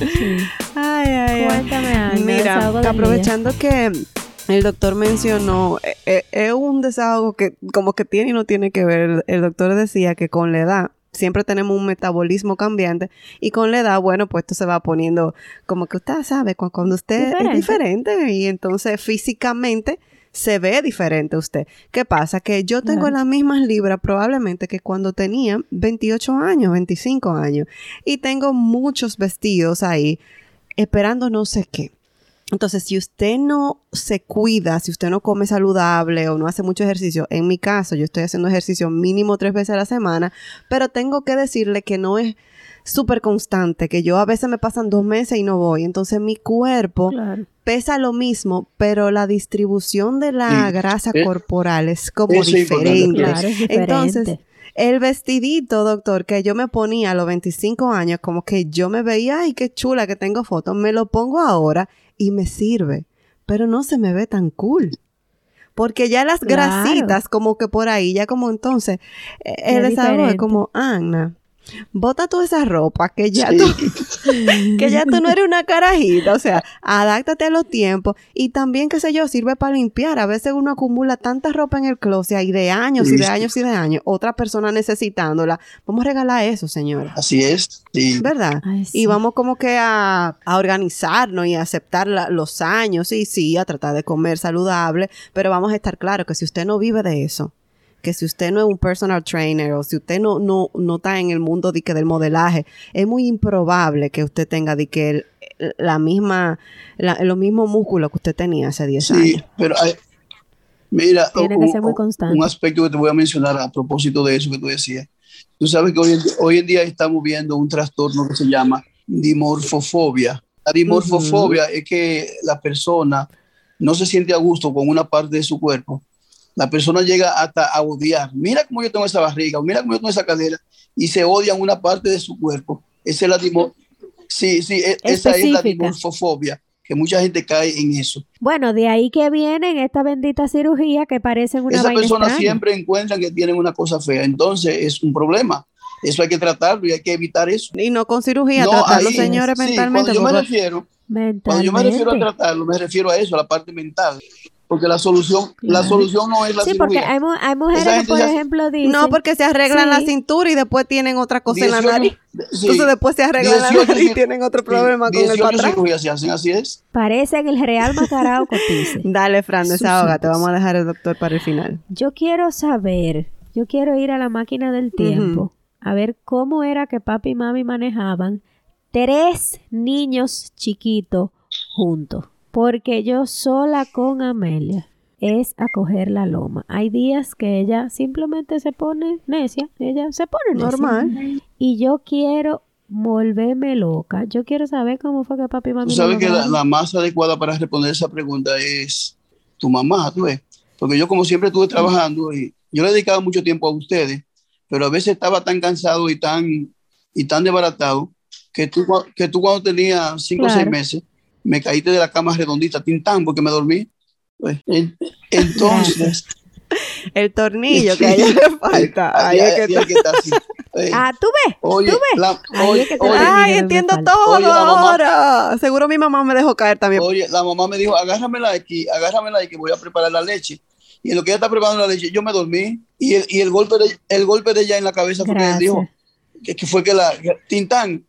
Sí. Ay, ay. Cuéntame, Ana, Mira, aprovechando que el doctor mencionó, eh, eh, es un desahogo que como que tiene y no tiene que ver. El, doctor decía que con la edad siempre tenemos un metabolismo cambiante y con la edad, bueno, pues esto se va poniendo como que usted sabe, cu- cuando usted Diferente. es diferente y entonces físicamente se ve diferente usted. ¿Qué pasa? Que yo tengo Claro. las mismas libras probablemente que cuando tenía 28 años, 25 años y tengo muchos vestidos ahí esperando no sé qué. Entonces, si usted no se cuida, si usted no come saludable o no hace mucho ejercicio, en mi caso, yo estoy haciendo ejercicio mínimo tres veces a la semana, pero tengo que decirle que no es súper constante, que yo a veces me pasan dos meses y no voy. Entonces, mi cuerpo Claro. pesa lo mismo, pero la distribución de la Sí. grasa Eh, corporal es como es diferente. Claro, es diferente. Entonces, el vestidito, doctor, que yo me ponía a los 25 años, como que yo me veía, ay, qué chula que tengo fotos, me lo pongo ahora y me sirve, pero no se me ve tan cool. Porque ya las Claro. grasitas, como que por ahí, ya como entonces, eh, el Es desahogo es como, Ana, bota toda esa ropa que ya Sí. tú que ya tú no eres una carajita, o sea, adáctate a los tiempos y también, qué sé yo, sirve para limpiar. A veces uno acumula tanta ropa en el closet y de años y de años y de años, otra persona necesitándola. Vamos a regalar eso, señora. Así es. Sí. ¿Verdad? Ay, sí. Y vamos como que a, a organizarnos y a aceptar la- los años y sí, a tratar de comer saludable, pero vamos a estar claros que si usted no vive de eso, que si usted no es un personal trainer o si usted no, no, no está en el mundo de que del modelaje, es muy improbable que usted tenga de que el- la misma, la- los mismos músculos que usted tenía hace 10 Sí, años. pero hay- mira, Tiene que ser muy constante. un aspecto que te voy a mencionar a propósito de eso que tú decías. Tú sabes que hoy en, hoy en día estamos viendo un trastorno que se llama dimorfofobia. La dimorfofobia es que la persona no se siente a gusto con una parte de su cuerpo. La persona llega hasta a odiar. Mira cómo yo tengo esa barriga, o mira cómo yo tengo esa cadera, y se odian una parte de su cuerpo. Esa es la sí, sí, e- esa es la dimorfofobia, que mucha gente cae en eso. Bueno, de ahí que vienen esta bendita cirugía que parecen una Esas personas siempre encuentran que tienen una cosa fea, entonces es un problema. Eso hay que tratarlo y hay que evitar eso. Y no con cirugía, No, tratar los ahí- señores sí, mentalmente. Cuando yo, me refiero, cuando yo me refiero a tratarlo, me refiero a eso, a la parte mental. Porque la solución, la solución no es la Sí, porque cirugía. hay, mu- hay mujeres que, por ya- ejemplo, dicen... no, porque se arreglan la cintura y después tienen otra cosa en la 18 nariz. sí, Entonces después se arreglan la 18 nariz y tienen otro problema con el 18 patrón. cirugías hacen, así es. Parecen el Real Macarao Cotice. Dale, Fran, desahoga. Te vamos a dejar el doctor para el final. Yo quiero saber, yo quiero ir a la máquina del tiempo a ver cómo era que papi y mami manejaban tres niños chiquitos juntos. Porque yo sola con Amelia es a coger la loma. Hay días que ella simplemente se pone necia, ella se pone necia. Normal. Y yo quiero volverme loca. Yo quiero saber cómo fue que papi y mami Tú sabes que la más adecuada para responder esa pregunta es tu mamá, tú ves. Porque yo como siempre estuve trabajando y yo le he dedicado mucho tiempo a ustedes, pero a veces estaba tan cansado y tan, y tan desbaratado que tú, que tú cuando tenías cinco o seis meses me caíste de la cama redondita, tintán, porque me dormí. Pues, en- entonces, El tornillo que a ella le falta. Ahí ahí- es que ahí está. es que está así. Eh, Ah, tú ves. oye, tú ves. la- Ahí oye, es que te oye, da- Ay, entiendo todo Oye, la mamá- ahora. Seguro mi mamá me dejó caer también. Oye, la mamá me dijo, agárramela aquí, agárramela aquí, voy a preparar la leche. Y en lo que ella está preparando la leche, yo me dormí. Y el, y el golpe de el golpe de ella en la cabeza fue que Gracias. dijo que, que fue que la Tintán.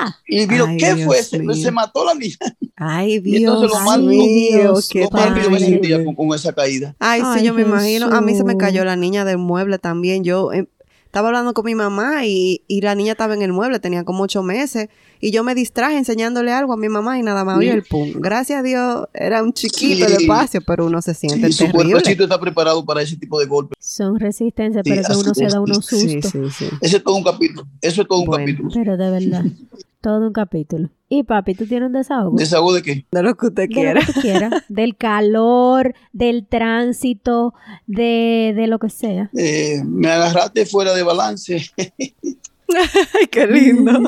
Ah? Y vino, Ay, ¿qué Dios fue? Se, se mató la niña. Ay, Y entonces Dios lo mal- mío, Dios, qué Lo mal que yo me sentía con, con esa caída. Ay, sí, Ay, yo me imagino. A mí se me Jesús. cayó la niña del mueble también. Yo eh, estaba hablando con mi mamá y, y la niña estaba en el mueble, tenía como ocho meses. Y yo me distraje enseñándole algo a mi mamá y nada más oí Sí. el pum. Gracias a Dios, era un chiquito Sí. el espacio, pero uno se siente su terrible. cuerpecito está preparado para ese tipo de golpes. Son resistencias, Sí, pero que uno se da unos Sí, sustos. sí, sí. Ese es todo un capítulo. Eso es todo un Bueno. capítulo. Pero de verdad, todo un capítulo. Y papi, ¿tú tienes un desahogo? ¿Desahogo de qué? De lo que usted De lo quiera. que tú quieras. Del calor, del tránsito, de, de lo que sea. Eh, me agarraste fuera de balance. Ay, qué lindo.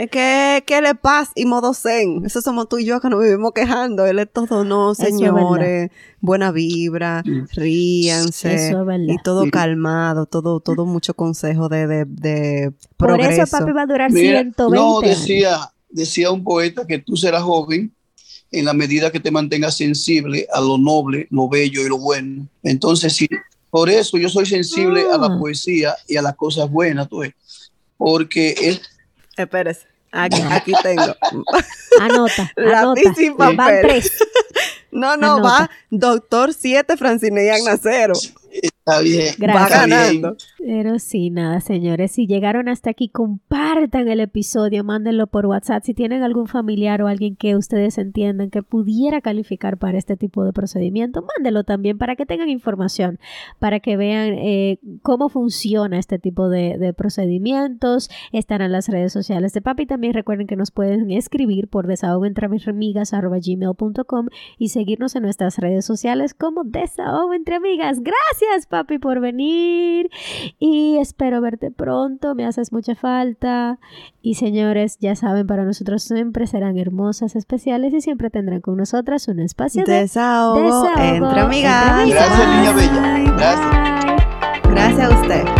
Es que, que él es paz y modo zen. Eso somos tú y yo que nos vivimos quejando. Él es todo, no, señores. buena vibra, ríanse. Eso es verdad. Y todo calmado, todo, todo mucho consejo de, de, de Por progreso. eso papi va a durar Mira, 120 no, años. decía, decía un poeta que tú serás joven en la medida que te mantengas sensible a lo noble, lo bello y lo bueno. Entonces, sí, por eso yo soy sensible a Ah. la poesía y a las cosas buenas, tú ves. Porque es, Espérese. Aquí, aquí tengo. Anota, Lápiz anota. y Van papel. tres. No, no, Anota. va Doctor 7 Francine y Agnacero. Está bien. Gracias. Va ganando. Pero sí, nada, señores. Si llegaron hasta aquí, compartan el episodio, mándenlo por WhatsApp. Si tienen algún familiar o alguien que ustedes entiendan que pudiera calificar para este tipo de procedimiento, mándenlo también para que tengan información, para que vean eh, cómo funciona este tipo de, de procedimientos. Están en las redes sociales de Papi. También recuerden que nos pueden escribir por desahogoentreamigas.gmail.com y seguirnos en nuestras redes sociales como Desahogo Entre Amigas. Gracias, papi, por venir y espero verte pronto. Me haces mucha falta. Y señores, ya saben, para nosotros siempre serán hermosas, especiales y siempre tendrán con nosotras un espacio de Desahogo, desahogo entre amigas. entre Gracias, niña amigas. bella. Gracias. Bye. Gracias a usted.